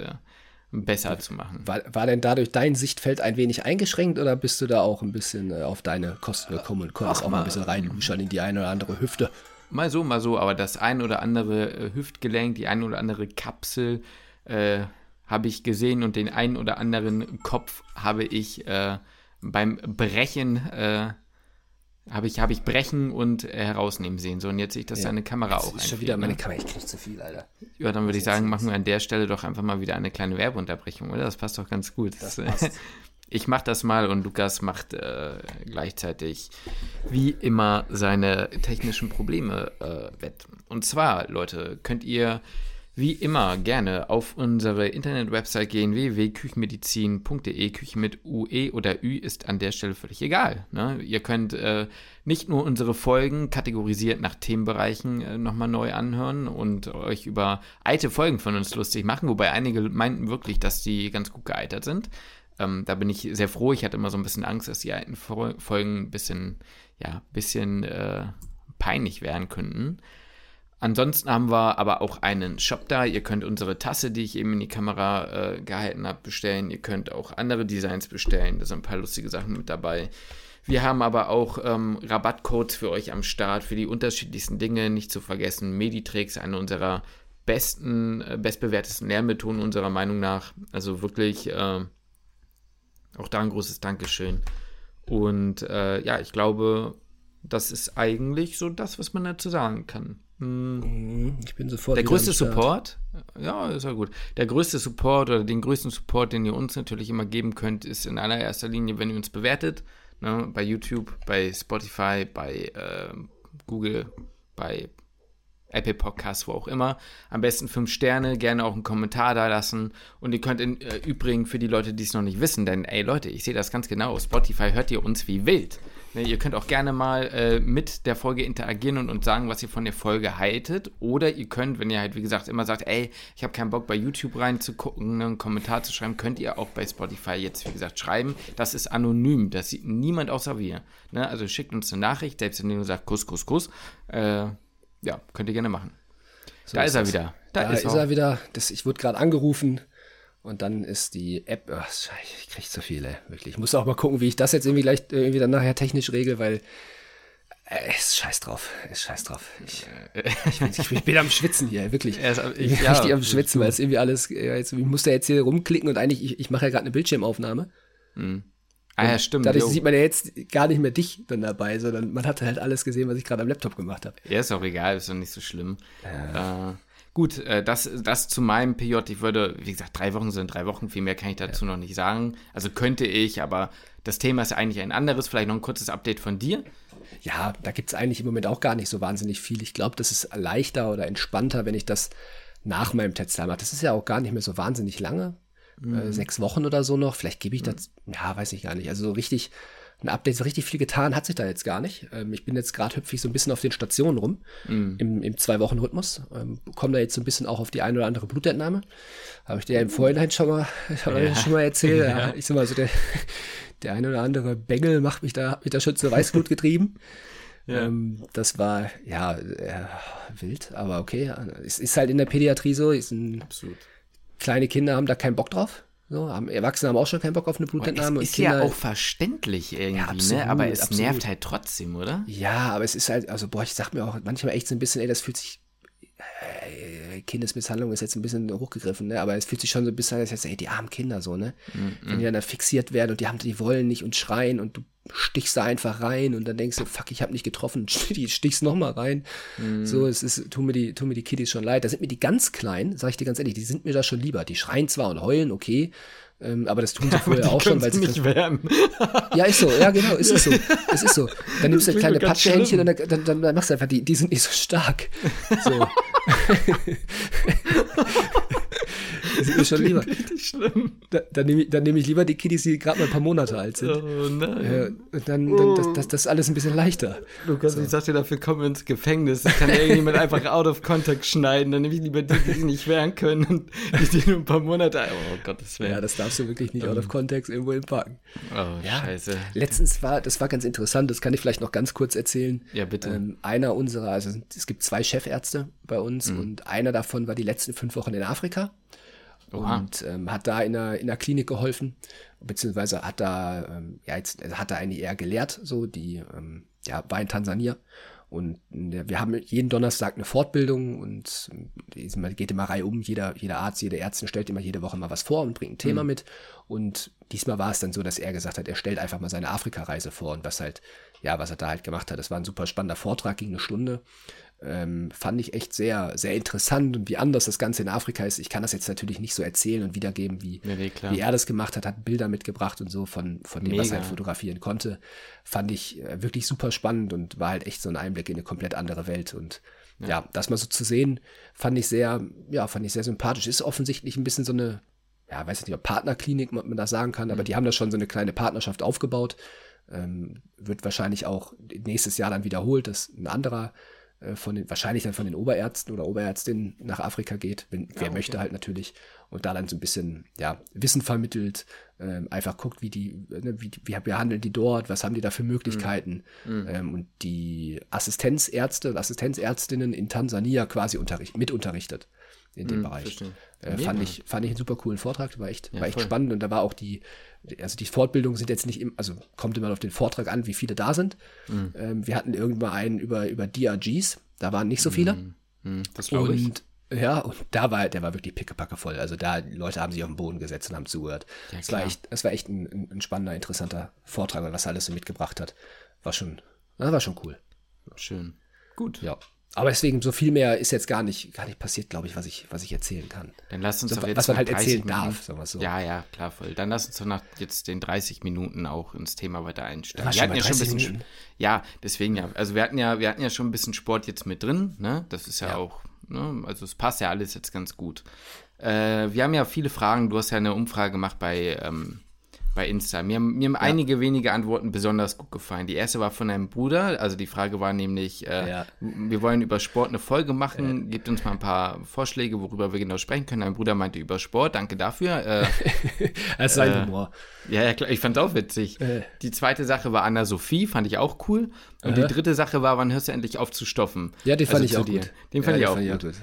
besser zu machen. War, war denn dadurch dein Sichtfeld ein wenig eingeschränkt oder bist du da auch ein bisschen äh, auf deine Kosten gekommen und konntest auch mal ein bisschen reinluschern in die eine oder andere Hüfte? Mal so, mal so, aber das ein oder andere äh, Hüftgelenk, die ein oder andere Kapsel äh, habe ich gesehen und den einen oder anderen Kopf habe ich äh, beim Brechen äh, habe ich, hab ich brechen und äh, herausnehmen sehen. So, und jetzt sehe ich, dass ja. deine Kamera das auch ist schon wieder meine ne? Kamera, ich kriege zu viel, Alter. Ja, dann würde ich sagen, machen wir an der Stelle doch einfach mal wieder eine kleine Werbeunterbrechung, oder? Das passt doch ganz gut. Das passt. Ich mache das mal und Lukas macht äh, gleichzeitig wie immer seine technischen Probleme äh, wett. Und zwar, Leute, könnt ihr wie immer gerne auf unsere Internet-Website gehen, www.küchenmedizin.de. Küche mit UE oder Ü ist an der Stelle völlig egal. Ne? Ihr könnt äh, nicht nur unsere Folgen kategorisiert nach Themenbereichen äh, nochmal neu anhören und euch über alte Folgen von uns lustig machen, wobei einige meinten wirklich, dass die ganz gut gealtert sind. Ähm, da bin ich sehr froh. Ich hatte immer so ein bisschen Angst, dass die alten Folgen ein bisschen, ja, bisschen äh, peinlich werden könnten. Ansonsten haben wir aber auch einen Shop da. Ihr könnt unsere Tasse, die ich eben in die Kamera äh, gehalten habe, bestellen. Ihr könnt auch andere Designs bestellen. Da sind ein paar lustige Sachen mit dabei. Wir haben aber auch ähm, Rabattcodes für euch am Start für die unterschiedlichsten Dinge. Nicht zu vergessen, Meditrix, eine unserer besten, äh, bestbewertesten Lernmethoden unserer Meinung nach. Also wirklich äh, auch da ein großes Dankeschön. Und äh, ja, ich glaube, das ist eigentlich so das, was man dazu sagen kann. Hm. Ich bin sofort. Der größte Support, ja, ist ja gut. Der größte Support oder den größten Support, den ihr uns natürlich immer geben könnt, ist in allererster Linie, wenn ihr uns bewertet. Ne, bei YouTube, bei Spotify, bei äh, Google, bei Apple Podcasts, wo auch immer. Am besten fünf Sterne, gerne auch einen Kommentar da lassen. Und ihr könnt im äh, Übrigen für die Leute, die es noch nicht wissen, denn ey Leute, ich sehe das ganz genau. Spotify hört ihr uns wie wild. Ne, ihr könnt auch gerne mal äh, mit der Folge interagieren und uns sagen, was ihr von der Folge haltet. Oder ihr könnt, wenn ihr halt, wie gesagt, immer sagt, ey, ich habe keinen Bock bei YouTube reinzugucken, ne, einen Kommentar zu schreiben, könnt ihr auch bei Spotify jetzt, wie gesagt, schreiben. Das ist anonym, das sieht niemand außer wir. Ne? Also schickt uns eine Nachricht, selbst wenn ihr nur sagt, Kuss, Kuss, Kuss. Äh, ja, könnt ihr gerne machen. So da ist, er wieder. Da, da ist, ist er wieder. Das, ich wurde gerade angerufen. Und dann ist die App, oh, ich kriege zu viele, wirklich. Ich muss auch mal gucken, wie ich das jetzt irgendwie gleich irgendwie dann nachher technisch regel, weil äh, ist scheiß drauf, ist scheiß drauf. Ich, ich, ich, ich bin am Schwitzen hier, wirklich. ich bin ja, richtig am Schwitzen, weil es irgendwie alles, jetzt, ich muss da jetzt hier rumklicken und eigentlich, ich, ich mache ja gerade eine Bildschirmaufnahme. Mhm. Ah ja, stimmt. Dadurch jo. sieht man ja jetzt gar nicht mehr dich dann dabei, sondern man hat halt alles gesehen, was ich gerade am Laptop gemacht habe. Ja, ist auch egal, ist doch nicht so schlimm. Ja. Äh, Gut, äh, das, das zu meinem PJ. Ich würde, wie gesagt, drei Wochen sind drei Wochen. Viel mehr kann ich dazu ja. noch nicht sagen. Also könnte ich, aber das Thema ist eigentlich ein anderes. Vielleicht noch ein kurzes Update von dir. Ja, da gibt es eigentlich im Moment auch gar nicht so wahnsinnig viel. Ich glaube, das ist leichter oder entspannter, wenn ich das nach meinem Tesla mache. Das ist ja auch gar nicht mehr so wahnsinnig lange. Mhm. Äh, sechs Wochen oder so noch. Vielleicht gebe ich das, mhm. ja, weiß ich gar nicht. Also so richtig ein Update so richtig viel getan hat sich da jetzt gar nicht. Ähm, ich bin jetzt gerade hüpfig so ein bisschen auf den Stationen rum, mm. im, im Zwei-Wochen-Rhythmus. Ähm, komme da jetzt so ein bisschen auch auf die eine oder andere Blutentnahme. Habe ich dir ja im Vorhinein schon mal, ja. schon mal erzählt. Ja. Ich sag mal so, der, der eine oder andere Bengel macht mich da, hat mich da schon zur Weißblut getrieben. Ja. Ähm, das war, ja, äh, wild, aber okay. Es ist halt in der Pädiatrie so. Ist ein, Absolut. Kleine Kinder haben da keinen Bock drauf. So, haben, Erwachsene haben auch schon keinen Bock auf eine Blutentnahme. Es ist ja auch verständlich irgendwie, ja, absolut, ne? aber es absolut. nervt halt trotzdem, oder? Ja, aber es ist halt, also boah, ich sag mir auch manchmal echt so ein bisschen, ey, das fühlt sich, Kindesmisshandlung ist jetzt ein bisschen hochgegriffen, ne? aber es fühlt sich schon so ein bisschen, als ey, die armen Kinder so, ne? Mm -mm. Wenn die dann da fixiert werden und die haben, die wollen nicht und schreien und du stichst da einfach rein und dann denkst du, fuck, ich habe nicht getroffen, die stichst noch mal rein. Mm. So, es ist, tun mir die, tun mir die Kiddies schon leid. Da sind mir die ganz kleinen, sag ich dir ganz ehrlich, die sind mir da schon lieber. Die schreien zwar und heulen, okay, ähm, aber das tun sie vorher auch schon, weil sie nicht werden. ja, ist so, ja genau, ist es so. Es ist so. Dann nimmst du kleine Patschehändchen und dann, dann, dann, dann machst du einfach, die, die sind nicht so stark. So. Das ist mir schon lieber. Richtig schlimm. Da, dann nehme ich, nehm ich lieber die Kiddies, die gerade mal ein paar Monate alt sind. Oh nein. Und dann, dann das, das, das, ist alles ein bisschen leichter. Lukas, so. ich sag dir, dafür kommen wir ins Gefängnis. Das kann ja irgendjemand einfach out of contact schneiden. Dann nehme ich lieber die, die sich nicht wehren können und die, die nur ein paar Monate. Oh Gott, das wäre. Ja, das darfst du wirklich nicht um. out of ähm. context irgendwo hinpacken. Oh, ja. scheiße. Letztens war, das war ganz interessant, das kann ich vielleicht noch ganz kurz erzählen. Ja, bitte. Ähm, einer unserer, also es gibt zwei Chefärzte bei uns mhm. und einer davon war die letzten fünf Wochen in Afrika. Oha. und ähm, hat da in der, in der Klinik geholfen, beziehungsweise hat da, ähm, ja, jetzt also hat da eigentlich eher gelehrt, so, die, ähm, ja, war in Tansania. Und äh, wir haben jeden Donnerstag eine Fortbildung und man geht immer Reihe um. Jeder, jeder Arzt, jede Ärztin stellt immer jede Woche mal was vor und bringt ein Thema mhm. mit. Und diesmal war es dann so, dass er gesagt hat, er stellt einfach mal seine Afrika-Reise vor und was halt, ja, was er da halt gemacht hat. Das war ein super spannender Vortrag, ging eine Stunde. Ähm, fand ich echt sehr, sehr interessant und wie anders das Ganze in Afrika ist. Ich kann das jetzt natürlich nicht so erzählen und wiedergeben, wie, ja, nee, wie er das gemacht hat, hat Bilder mitgebracht und so von, von dem, Mega. was er halt fotografieren konnte. Fand ich äh, wirklich super spannend und war halt echt so ein Einblick in eine komplett andere Welt und ja. ja, das mal so zu sehen, fand ich sehr, ja, fand ich sehr sympathisch. Ist offensichtlich ein bisschen so eine, ja, weiß ich nicht, ob Partnerklinik, man das sagen kann, mhm. aber die haben da schon so eine kleine Partnerschaft aufgebaut. Ähm, wird wahrscheinlich auch nächstes Jahr dann wiederholt, dass ein anderer von den, wahrscheinlich dann von den Oberärzten oder Oberärztinnen nach Afrika geht, wenn, ja, wer okay. möchte halt natürlich, und da dann so ein bisschen, ja, Wissen vermittelt, ähm, einfach guckt, wie die, ne, wie, wie behandeln die dort, was haben die da für Möglichkeiten, mhm. ähm, und die Assistenzärzte und Assistenzärztinnen in Tansania quasi unterricht, mit unterrichtet in dem mhm, Bereich. Äh, fand, ich, fand ich einen super coolen Vortrag, war echt, ja, war echt spannend und da war auch die, also die Fortbildungen sind jetzt nicht, im, also kommt immer auf den Vortrag an, wie viele da sind. Mhm. Ähm, wir hatten irgendwann einen über, über DRGs, da waren nicht so viele. Mhm. Das glaube ich. Ja, und da war, der war wirklich pickepacke voll. Also da, die Leute haben sich auf den Boden gesetzt und haben zugehört. Ja, es war echt, es war echt ein, ein, spannender, interessanter Vortrag, was er alles so mitgebracht hat. War schon, war schon cool. Schön. Gut. Ja. Aber deswegen, so viel mehr ist jetzt gar nicht, gar nicht passiert, glaube ich, was ich, was ich erzählen kann. Dann lass uns so, doch jetzt Was man halt erzählen Minuten, darf, sagen wir so. Ja, ja, klar, voll. Dann lass uns doch nach jetzt den 30 Minuten auch ins Thema weiter einsteigen. Wir hatten ja schon ein bisschen, Minuten? ja, deswegen ja. Also wir hatten ja, wir hatten ja schon ein bisschen Sport jetzt mit drin, ne? Das ist ja, ja. auch, ne? Also es passt ja alles jetzt ganz gut. Äh, wir haben ja viele Fragen. Du hast ja eine Umfrage gemacht bei, ähm, bei Insta. Mir, mir haben ja. einige wenige Antworten besonders gut gefallen. Die erste war von einem Bruder. Also die Frage war nämlich, äh, ja. wir wollen über Sport eine Folge machen. Ja. Gebt uns mal ein paar Vorschläge, worüber wir genau sprechen können. Mein Bruder meinte über Sport. Danke dafür. Äh, das ist sein äh, Humor. Ja, ja, klar. Ich fand es auch witzig. Äh. Die zweite Sache war Anna-Sophie. Fand ich auch cool. Und die dritte Sache war, wann hörst du endlich auf zu stoffen? Ja, den fand also ich auch dir. gut. Den fand ich auch fand gut. gut.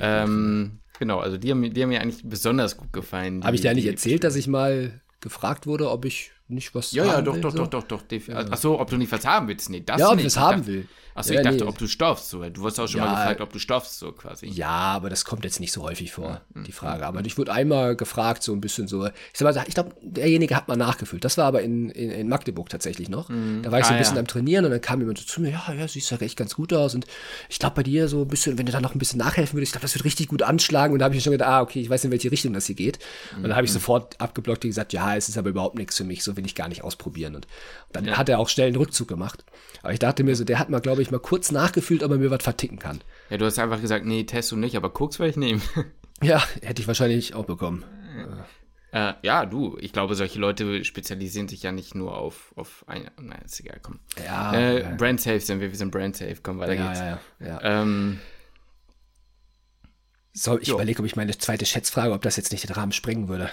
Ähm, genau, also die haben, die haben mir eigentlich besonders gut gefallen. Habe ich dir eigentlich erzählt, dass ich mal gefragt wurde, ob ich nicht was ja, Ja, doch, will, doch, so. doch, doch, doch, doch. Ja. Achso, ob du nicht was haben willst. Nee, das ja, ob ich was haben will. Achso, ja, ich dachte, nee. ob du stoffst. So. Du hast auch schon ja, mal gefragt, ob du stoffst, so quasi. Ja, aber das kommt jetzt nicht so häufig vor, mhm. die Frage. Aber ich wurde einmal gefragt, so ein bisschen so. Ich sag mal, ich glaube, derjenige hat mal nachgefüllt. Das war aber in, in, in Magdeburg tatsächlich noch. Mhm. Da war ich so ein ah, bisschen am Trainieren und dann kam jemand so zu mir, ja, ja, siehst ja echt ganz gut aus. Und ich glaube, bei dir so ein bisschen, wenn du da noch ein bisschen nachhelfen würdest, ich glaube, das wird richtig gut anschlagen. Und da habe ich schon gedacht, ah, okay, ich weiß in welche Richtung das hier geht. Und dann habe ich mhm. sofort abgeblockt und gesagt, ja, es ist aber überhaupt nichts für mich, so will ich gar nicht ausprobieren. Und dann ja. hat er auch schnell einen Rückzug gemacht. Aber ich dachte mir so, der hat mal, glaube ich, mal kurz nachgefühlt, ob er mir was verticken kann. Ja, du hast einfach gesagt, nee, test du nicht, aber Koks werde ich nehmen. ja, hätte ich wahrscheinlich auch bekommen. Äh, ja, du, ich glaube, solche Leute spezialisieren sich ja nicht nur auf, auf ein. Nein, ist egal, komm. Ja. Äh, ja. Brand safe sind wir, wir sind brand safe, komm, weiter ja, geht's. Ja, ja, ja. Ähm, so, ich überlege, ob ich meine zweite Schätzfrage, ob das jetzt nicht den Rahmen sprengen würde.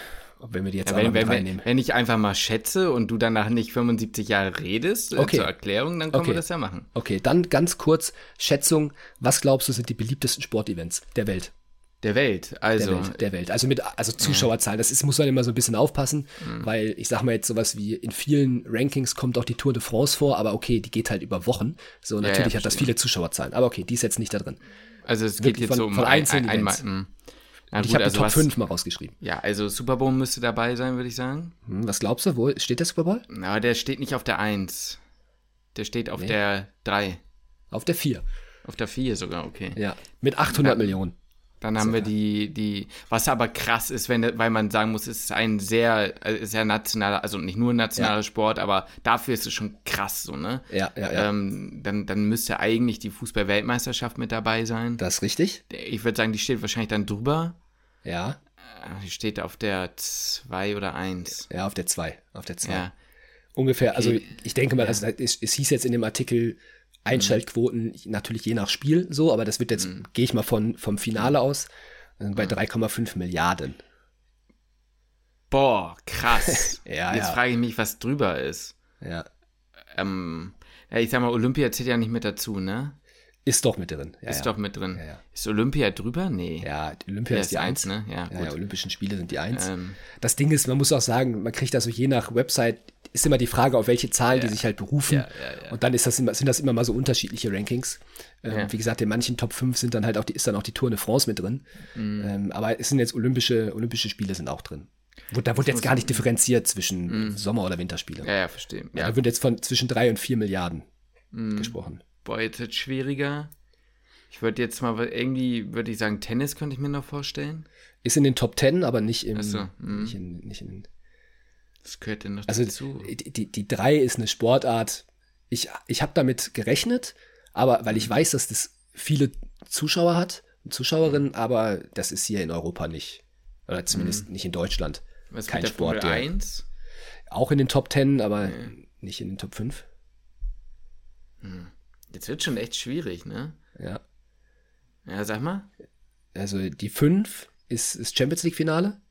Wenn wir die jetzt ja, wenn, wenn, reinnehmen. Wenn ich einfach mal schätze und du danach nicht 75 Jahre redest äh, okay. zur Erklärung, dann können okay. wir das ja machen. Okay, dann ganz kurz Schätzung. Was glaubst du sind die beliebtesten Sportevents der Welt? Der Welt, also. Der Welt, der Welt. Also mit also Zuschauerzahlen. Das ist, muss man immer so ein bisschen aufpassen, mhm. weil ich sag mal jetzt sowas wie in vielen Rankings kommt auch die Tour de France vor, aber okay, die geht halt über Wochen. So, natürlich ja, ja, hat das viele Zuschauerzahlen. Aber okay, die ist jetzt nicht da drin. Also es geht jetzt von, so um von einzelnen ein, ein, ein, und ich habe also Top was, 5 mal rausgeschrieben. Ja, also Super Bowl müsste dabei sein, würde ich sagen. Hm, was glaubst du? Wo steht der Super Bowl? Na, der steht nicht auf der 1. Der steht auf nee. der 3. Auf der 4. Auf der 4 sogar, okay. Ja, mit 800 dann, Millionen. Dann haben wir die, die, was aber krass ist, wenn, weil man sagen muss, es ist ein sehr, äh, sehr nationaler, also nicht nur ein nationaler ja. Sport, aber dafür ist es schon krass so, ne? Ja, ja, ja. Ähm, dann, dann müsste eigentlich die Fußball-Weltmeisterschaft mit dabei sein. Das ist richtig. Ich würde sagen, die steht wahrscheinlich dann drüber. Ja. Die steht auf der 2 oder 1. Ja, auf der 2. Auf der 2. Ja. Ungefähr, also okay. also ich denke mal, also es, es, hieß jetzt in dem Artikel Einschaltquoten mhm. natürlich je nach Spiel so, aber das wird jetzt, mhm. gehe ich mal von, vom Finale aus, bei 3,5 Milliarden. Boah, krass. ja, Jetzt ja. frage ich mich, was drüber ist. Ja. Ähm, ja, ich sag mal, Olympia zählt ja nicht mit dazu, ne? Ist doch mit drin. Ja, ist doch mit drin. Ja, ist Olympia drüber? Nee. Ja, Olympia ist die Eins. Ne? Ja, ja, ja, Olympischen Spiele sind die Eins. Ähm. Das Ding ist, man muss auch sagen, man kriegt das so je nach Website, ist immer die Frage, auf welche Zahlen die sich halt berufen. Und dann ist das immer, sind das immer mal so unterschiedliche Rankings. Ähm, wie gesagt, in manchen Top 5 sind dann halt auch die, ist dann auch die Tour de France mit drin. Mhm. Ähm, aber es sind jetzt Olympische, Olympische Spiele sind auch drin. Da wurde jetzt gar nicht differenziert zwischen mhm. Sommer- oder Winterspiele. Ja, ja, verstehe. Ja. Da wird jetzt von zwischen drei und vier Milliarden mhm. gesprochen. Boah, jetzt wird schwieriger. Ich würde jetzt mal irgendwie, würde ich sagen, Tennis könnte ich mir noch vorstellen. Ist in den Top Ten, aber nicht, im, so, nicht, in, nicht in. Das gehört denn noch also dazu. Die, die, die drei ist eine Sportart. Ich, ich habe damit gerechnet, aber weil ich mhm. weiß, dass das viele Zuschauer hat und Zuschauerinnen, aber das ist hier in Europa nicht. Oder zumindest mhm. nicht in Deutschland. Was Kein Sport. Formel 1? Auch in den Top Ten, aber mhm. nicht in den Top 5. Mhm. Jetzt wird schon echt schwierig, ne? Ja. Ja, sag mal. Also die 5 ist, ist Champions League-Finale.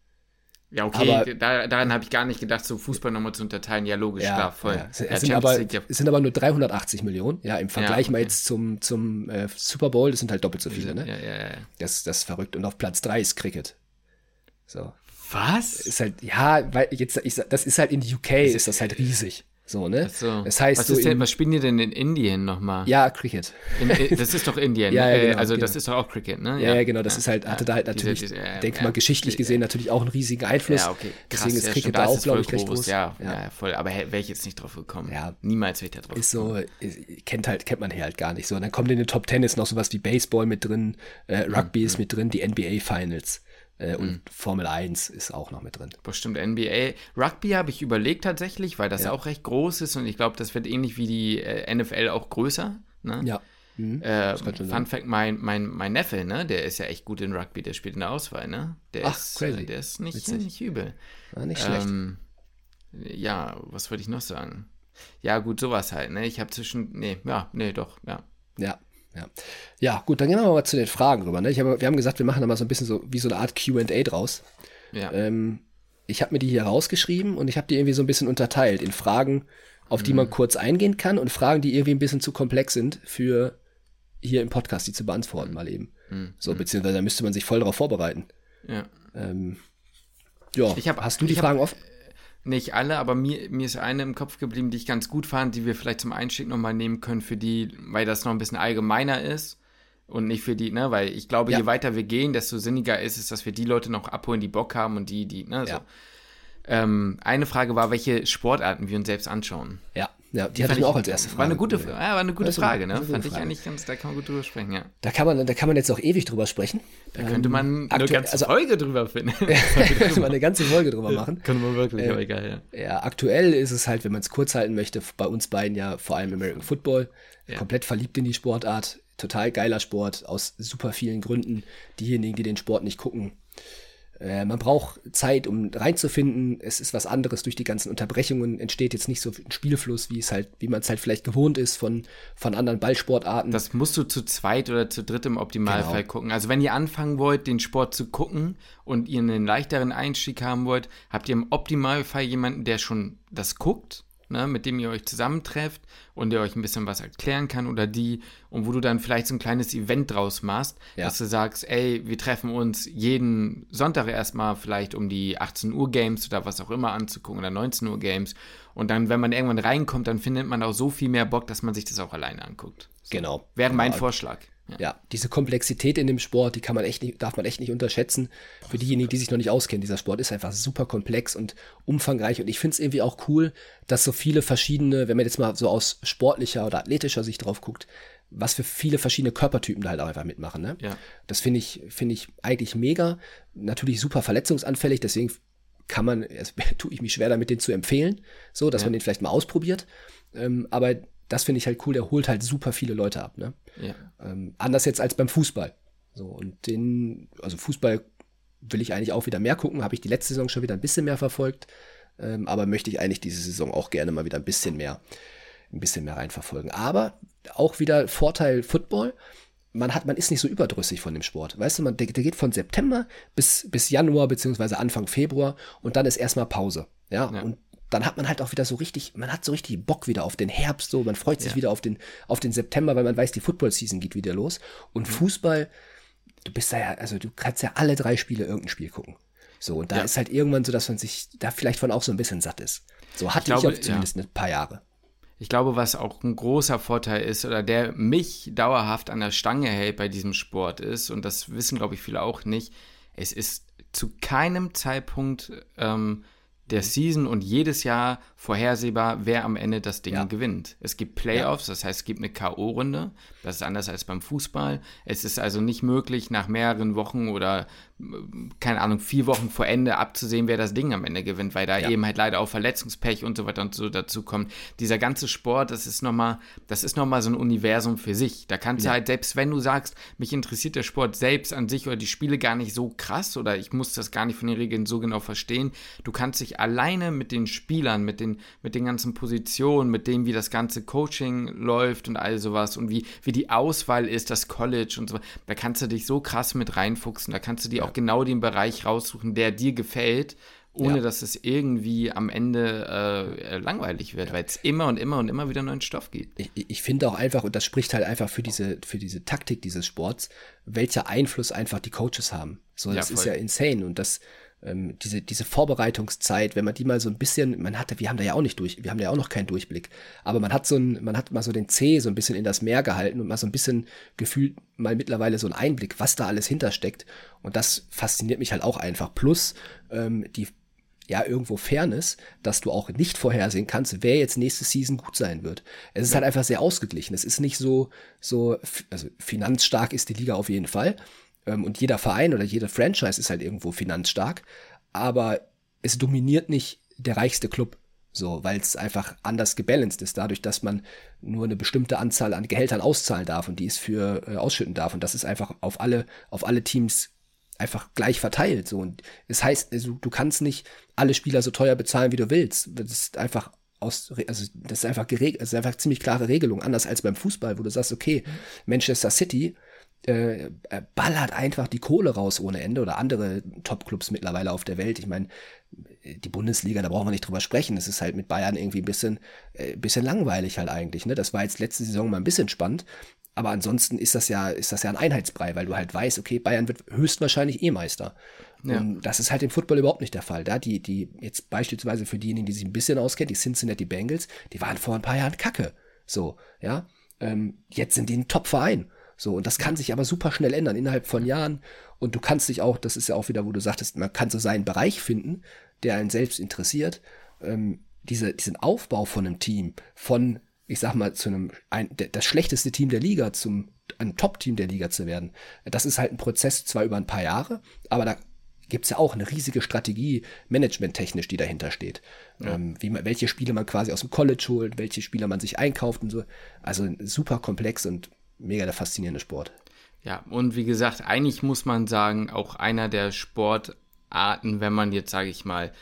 Ja, okay, aber, da, daran habe ich gar nicht gedacht, so Fußball nochmal zu unterteilen. Ja, logisch, ja, klar, voll. Ja. Es, ja, sind aber, League, es sind aber nur 380 Millionen. Ja, im Vergleich okay. mal jetzt zum, zum äh, Super Bowl, das sind halt doppelt so viele, ne? Ja, ja, ja. Das, das ist verrückt. Und auf Platz 3 ist Cricket. So. Was? Ist halt, ja, weil jetzt, ich, das ist halt in UK, ist, ist das halt riesig. So, ne? So. Das heißt, was, so denn, was spielen die denn in Indien nochmal? Ja, Cricket. In, das ist doch Indien. ja, ja, äh, genau, also genau. das ist doch auch Cricket, ne? Ja, ja genau. Das ist halt, hatte da halt natürlich, diese, diese, denke mal, geschichtlich gesehen natürlich auch einen riesigen Einfluss. Ja, okay. Krass, Deswegen ist Cricket da auch, glaube ich, recht groß. Ja, voll. Aber wäre ich jetzt nicht drauf gekommen. Ja. Niemals wäre ich da drauf ist gekommen. Ist so, kennt halt, kennt man hier halt gar nicht so. Und dann kommt in den Top Ten ist noch sowas wie Baseball mit drin, äh, Rugby mhm. ist mit drin, die NBA Finals. Äh, und mhm. Formel 1 ist auch noch mit drin. Bestimmt NBA. Rugby habe ich überlegt tatsächlich, weil das ja. auch recht groß ist und ich glaube, das wird ähnlich wie die äh, NFL auch größer. Ne? Ja. Mhm. Äh, Fun Fact: mein, mein, mein Neffe, ne, der ist ja echt gut in Rugby, der spielt in der Auswahl, ne? Der Ach, ist, crazy. Der ist nicht, nicht übel. Ja, nicht schlecht. Ähm, ja, was würde ich noch sagen? Ja, gut, sowas halt, ne? Ich habe zwischen. Nee, ja, nee, doch, ja. Ja, ja. ja, gut, dann gehen wir mal zu den Fragen rüber. Ne? Ich hab, wir haben gesagt, wir machen da mal so ein bisschen so wie so eine Art QA draus. Ja. Ähm, ich habe mir die hier rausgeschrieben und ich habe die irgendwie so ein bisschen unterteilt in Fragen, auf die mhm. man kurz eingehen kann und Fragen, die irgendwie ein bisschen zu komplex sind für hier im Podcast, die zu beantworten mal eben. Mhm. So, beziehungsweise da müsste man sich voll darauf vorbereiten. Ja. Ähm, ja, ich hab, hast du die Fragen hab, offen? Nicht alle, aber mir, mir ist eine im Kopf geblieben, die ich ganz gut fand, die wir vielleicht zum Einstieg nochmal nehmen können, für die, weil das noch ein bisschen allgemeiner ist und nicht für die, ne, weil ich glaube, ja. je weiter wir gehen, desto sinniger ist es, dass wir die Leute noch abholen, die Bock haben und die, die, ne, so. Ja. Ähm, eine Frage war, welche Sportarten wir uns selbst anschauen. Ja. Ja, die, die hatte ich mir auch als erste Frage. War eine gute, ja, war eine gute Frage, ne? Fand ich eigentlich ganz, da kann man gut drüber sprechen, ja. Da kann man, da kann man jetzt auch ewig drüber sprechen. Da könnte man ähm, eine ganze also, Folge drüber finden. könnte man eine ganze Folge drüber machen. könnte man wirklich, äh, aber egal, ja. Ja, aktuell ist es halt, wenn man es kurz halten möchte, bei uns beiden ja vor allem American Football. Ja. Komplett verliebt in die Sportart. Total geiler Sport aus super vielen Gründen. Diejenigen, die den Sport nicht gucken, äh, man braucht Zeit, um reinzufinden. Es ist was anderes durch die ganzen Unterbrechungen. Entsteht jetzt nicht so ein Spielfluss, wie es halt, wie man es halt vielleicht gewohnt ist von, von anderen Ballsportarten. Das musst du zu zweit oder zu dritt im Optimalfall genau. gucken. Also wenn ihr anfangen wollt, den Sport zu gucken und ihr einen leichteren Einstieg haben wollt, habt ihr im Optimalfall jemanden, der schon das guckt ne, mit dem ihr euch zusammentrefft und der euch ein bisschen was erklären kann oder die und wo du dann vielleicht so ein kleines Event draus machst, ja. dass du sagst, ey, wir treffen uns jeden Sonntag erstmal vielleicht um die 18 Uhr Games oder was auch immer anzugucken oder 19 Uhr Games und dann, wenn man irgendwann reinkommt, dann findet man auch so viel mehr Bock, dass man sich das auch alleine anguckt. So. Genau. Wäre mein ja. Vorschlag. Ja. diese Komplexität in dem Sport, die kann man echt nicht, darf man echt nicht unterschätzen. Für diejenigen, die sich noch nicht auskennen, dieser Sport ist einfach super komplex und umfangreich. Und ich finde es irgendwie auch cool, dass so viele verschiedene, wenn man jetzt mal so aus sportlicher oder athletischer Sicht drauf guckt, was für viele verschiedene Körpertypen da halt auch einfach mitmachen. Ne? Ja. Das finde ich, finde ich eigentlich mega. Natürlich super verletzungsanfällig, deswegen kann man, also, tue ich mich schwer damit, den zu empfehlen, so, dass ja. man den vielleicht mal ausprobiert. Ähm, aber das finde ich halt cool, der holt halt super viele Leute ab. Ne? Ja. Ähm, anders jetzt als beim Fußball. So, und den, also Fußball will ich eigentlich auch wieder mehr gucken, habe ich die letzte Saison schon wieder ein bisschen mehr verfolgt, ähm, aber möchte ich eigentlich diese Saison auch gerne mal wieder ein bisschen mehr, ein bisschen mehr reinverfolgen. Aber auch wieder Vorteil Football. Man hat, man ist nicht so überdrüssig von dem Sport. Weißt du, man, der, der geht von September bis, bis Januar beziehungsweise Anfang Februar und dann ist erstmal Pause. Ja, ja. und dann hat man halt auch wieder so richtig, man hat so richtig Bock wieder auf den Herbst, so, man freut sich ja. wieder auf den, auf den September, weil man weiß, die Football-Season geht wieder los. Und mhm. Fußball, du bist da ja, also du kannst ja alle drei Spiele irgendein Spiel gucken. So, und da ja. ist halt irgendwann so, dass man sich da vielleicht von auch so ein bisschen satt ist. So hatte ich, glaube, ich zumindest ja. ein paar Jahre. Ich glaube, was auch ein großer Vorteil ist oder der mich dauerhaft an der Stange hält bei diesem Sport ist, und das wissen, glaube ich, viele auch nicht, es ist zu keinem Zeitpunkt ähm, der Season und jedes Jahr vorhersehbar, wer am Ende das Ding ja. gewinnt. Es gibt Playoffs, das heißt, es gibt eine K.O.-Runde. Das ist anders als beim Fußball. Es ist also nicht möglich, nach mehreren Wochen oder, keine Ahnung, vier Wochen vor Ende abzusehen, wer das Ding am Ende gewinnt, weil da ja. eben halt leider auch Verletzungspech und so weiter und so dazu kommt. Dieser ganze Sport, das ist nochmal, das ist nochmal so ein Universum für sich. Da kannst ja. du halt, selbst wenn du sagst, mich interessiert der Sport selbst an sich oder die Spiele gar nicht so krass oder ich muss das gar nicht von den Regeln so genau verstehen, du kannst dich alleine mit den Spielern, mit den mit den ganzen Positionen, mit dem, wie das ganze Coaching läuft und all sowas und wie, wie die Auswahl ist, das College und so. Da kannst du dich so krass mit reinfuchsen. Da kannst du dir ja. auch genau den Bereich raussuchen, der dir gefällt ohne ja. dass es irgendwie am Ende äh, langweilig wird, ja. weil es immer und immer und immer wieder neuen Stoff gibt. Ich, ich finde auch einfach, und das spricht halt einfach für diese, für diese Taktik dieses Sports, welcher Einfluss einfach die Coaches haben. So, das ja, ist ja insane. Und das, ähm, diese, diese Vorbereitungszeit, wenn man die mal so ein bisschen, man hatte, wir haben da ja auch nicht durch, wir haben da ja auch noch keinen Durchblick, aber man hat so ein, man hat mal so den C so ein bisschen in das Meer gehalten und mal so ein bisschen gefühlt mal mittlerweile so einen Einblick, was da alles hintersteckt. Und das fasziniert mich halt auch einfach. Plus ähm, die ja irgendwo Fairness, dass du auch nicht vorhersehen kannst, wer jetzt nächste Season gut sein wird. Es ist ja. halt einfach sehr ausgeglichen. Es ist nicht so, so, also finanzstark ist die Liga auf jeden Fall. Ähm, und jeder Verein oder jede Franchise ist halt irgendwo finanzstark, aber es dominiert nicht der reichste Club. So, weil es einfach anders gebalanced ist, dadurch, dass man nur eine bestimmte Anzahl an Gehältern auszahlen darf und die es für äh, ausschütten darf. Und das ist einfach auf alle, auf alle Teams einfach gleich verteilt. So. Und es heißt, also, du kannst nicht alle Spieler so teuer bezahlen, wie du willst. Das ist einfach aus, also das ist einfach geregelt, das ist einfach ziemlich klare Regelung, anders als beim Fußball, wo du sagst, okay, Manchester City äh, äh, ballert einfach die Kohle raus ohne Ende oder andere Top-Clubs mittlerweile auf der Welt. Ich meine, die Bundesliga, da brauchen wir nicht drüber sprechen. Das ist halt mit Bayern irgendwie ein bisschen, äh, bisschen langweilig halt eigentlich. Ne? Das war jetzt letzte Saison mal ein bisschen spannend. Aber ansonsten ist das ja, ist das ja ein Einheitsbrei, weil du halt weißt, okay, Bayern wird höchstwahrscheinlich eh Meister. Ja. Und das ist halt im Football überhaupt nicht der Fall. Da die, die jetzt beispielsweise für diejenigen, die sich ein bisschen auskennen, die Cincinnati Bengals, die waren vor ein paar Jahren Kacke. So, ja. Ähm, jetzt sind die ein Top-Verein. So, und das kann sich aber super schnell ändern innerhalb von Jahren. Und du kannst dich auch, das ist ja auch wieder, wo du sagtest, man kann so seinen Bereich finden, der einen selbst interessiert. Ähm, diese, diesen Aufbau von einem Team, von, ich sag mal, zu einem, ein, das schlechteste Team der Liga zum ein Top-Team der Liga zu werden. Das ist halt ein Prozess zwar über ein paar Jahre, aber da gibt es ja auch eine riesige Strategie, managementtechnisch, die dahinter steht. Ja. Ähm, wie man, welche Spiele man quasi aus dem College holt, welche Spieler man sich einkauft und so. Also super komplex und mega der faszinierende Sport. Ja, und wie gesagt, eigentlich muss man sagen, auch einer der Sportarten, wenn man jetzt, sage ich mal,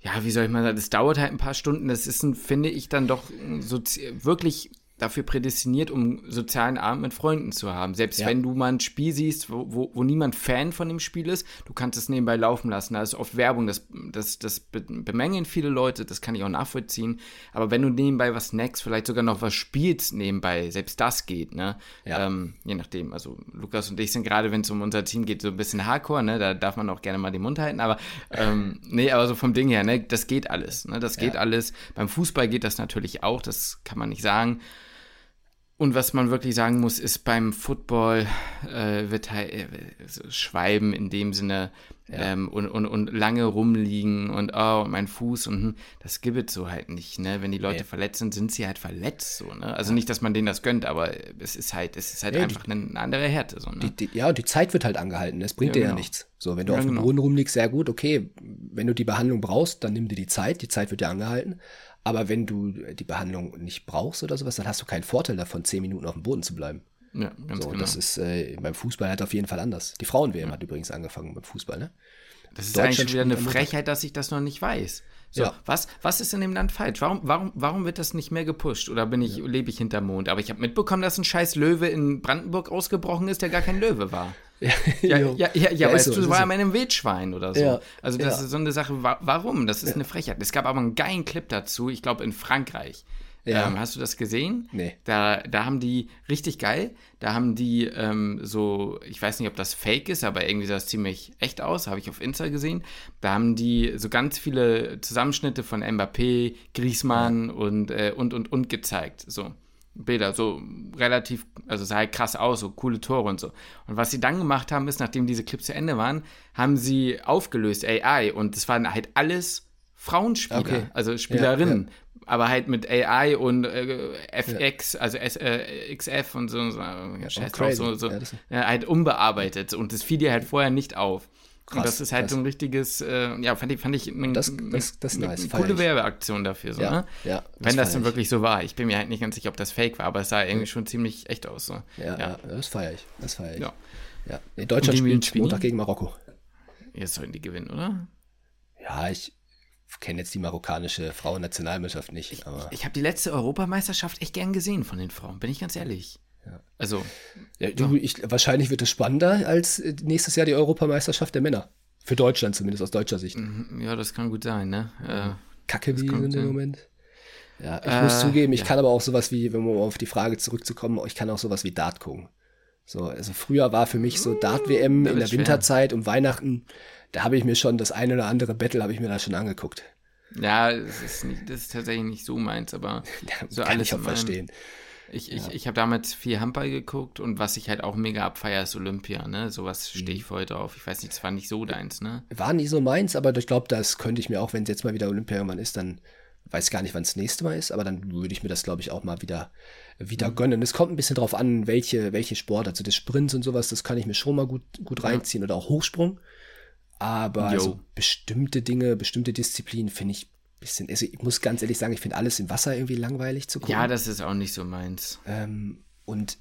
ja, wie soll ich mal sagen, das dauert halt ein paar Stunden, das ist, ein, finde ich, dann doch so wirklich dafür prädestiniert, um sozialen Abend mit Freunden zu haben. Selbst ja. wenn du mal ein Spiel siehst, wo, wo, wo, niemand Fan von dem Spiel ist, du kannst es nebenbei laufen lassen. Da ist oft Werbung, das, das, das bemängeln viele Leute, das kann ich auch nachvollziehen. Aber wenn du nebenbei was snackst, vielleicht sogar noch was spielst nebenbei, selbst das geht, ne? Ja. Ähm, je nachdem. Also Lukas und ich sind gerade, wenn es um unser Team geht, so ein bisschen Hardcore, ne? Da darf man auch gerne mal den Mund halten. Aber ähm, nee, aber so vom Ding her, ne? Das geht alles. Ne? Das geht ja. alles. Beim Fußball geht das natürlich auch, das kann man nicht sagen. Und was man wirklich sagen muss, ist beim Football äh, wird halt äh, Schweiben in dem Sinne ja. ähm, und, und, und lange rumliegen und oh, mein Fuß und hm, das gibt es so halt nicht, ne? Wenn die Leute ja. verletzt sind, sind sie halt verletzt so, ne? Also ja. nicht, dass man denen das gönnt, aber es ist halt, es ist halt einfach die, eine, andere Härte. So, ne? Die, die, ja, und die Zeit wird halt angehalten, das bringt dir genau. ja nichts. So, wenn du auf dem genau. Boden rumliegst, sehr gut, okay, wenn du die Behandlung brauchst, dann nimm dir die Zeit, die Zeit wird dir angehalten. Aber wenn du die Behandlung nicht brauchst oder sowas, dann hast du keinen Vorteil davon, zehn Minuten auf dem Boden zu bleiben. Ja, ganz so, genau. Das ist äh, beim Fußball halt auf jeden Fall anders. Die Frauen-WM ja. hat übrigens angefangen beim Fußball, ne? Das ist eigentlich wieder eine Frechheit, dass ich das noch nicht weiß. So, ja. was, was ist in dem Land falsch? Warum, warum, warum wird das nicht mehr gepusht? Oder bin ich, ja. lebe ich hinterm Mond? Aber ich habe mitbekommen, dass ein scheiß Löwe in Brandenburg ausgebrochen ist, der gar kein Löwe war. Ja, ja, ja, ja, ja weißt so, du, war so. in einem Wildschwein oder so. Ja, also das ist so eine Sache, warum? Das ist eine Frechheit. Es gab aber einen geilen Clip dazu, ich glaube in Frankreich. Ja. Ähm, hast du das gesehen? Nee. Da, da haben die, richtig geil, da haben die ähm, so, ich weiß nicht, ob das fake ist, aber irgendwie sah das ziemlich echt aus, habe ich auf Insta gesehen. Da haben die so ganz viele Zusammenschnitte von Mbappé, Griezmann ja. und, äh, und, und, und gezeigt. So. Bilder, so relativ, also sah halt krass aus, so coole Tore und so. Und was sie dann gemacht haben, ist, nachdem diese Clips zu Ende waren, haben sie aufgelöst AI und es waren halt alles Frauenspieler, okay. also Spielerinnen, ja, ja. aber halt mit AI und äh, FX, ja. also S, äh, XF und so, so, ja, scheiß drauf, so, so halt unbearbeitet und das fiel dir halt vorher nicht auf. Krass, und das ist halt krass. so ein richtiges, äh, ja, fand ich, fand ich eine, das, das, das eine nice, coole Werbeaktion dafür, so, ja, ne? Ja, Wenn das dann wirklich so war. Ich bin mir halt nicht ganz sicher, ob das fake war, aber es sah irgendwie schon ziemlich echt aus. So. Ja, ja. das feiere ich. Das feiere ich. Ja. ja. Nee, Deutschland spielt Montag gegen Marokko. Jetzt sollen die gewinnen, oder? Ja, ich kenne jetzt die marokkanische Frauennationalmannschaft nicht. Ich, ich, ich habe die letzte Europameisterschaft echt gern gesehen von den Frauen, bin ich ganz ehrlich. Ja. Also. Ja, du, ich, wahrscheinlich wird es spannender als äh, nächstes Jahr die Europameisterschaft der Männer. Für Deutschland zumindest, aus deutscher Sicht. Mhm, ja, das kann gut sein, ne? Äh, Kacke wie sind im Moment. Ja, ich äh, muss zugeben, ich ja. kann aber auch sowas wie, wenn wir auf die Frage zurückzukommen, ich kann auch sowas wie Dart gucken. So, also früher war für mich so Dart-WM in der schwer. Winterzeit um Weihnachten, da habe ich mir schon das eine oder andere Battle habe ich mir da schon angeguckt. Ja, das ist, nicht, das ist tatsächlich nicht so meins, aber ja, so kann alles ich auch verstehen. Ich, ja. ich, ich habe damals viel Handball geguckt und was ich halt auch mega abfeier, ist Olympia, ne? Sowas stehe ich mhm. voll drauf. Ich weiß nicht, das war nicht so deins, ne? War nie so meins, aber ich glaube, das könnte ich mir auch, wenn es jetzt mal wieder Olympia irgendwann ist, dann weiß gar nicht, wann es das nächste Mal ist, aber dann würde ich mir das, glaube ich, auch mal wieder, wieder mhm. gönnen. Es kommt ein bisschen drauf an, welche, welche Sport, also das Sprints und sowas, das kann ich mir schon mal gut, gut reinziehen ja. oder auch Hochsprung. Aber also bestimmte Dinge, bestimmte Disziplinen finde ich bisschen, also ich muss ganz ehrlich sagen, ich finde alles im Wasser irgendwie langweilig zu gucken. Ja, das ist auch nicht so meins. Ähm, und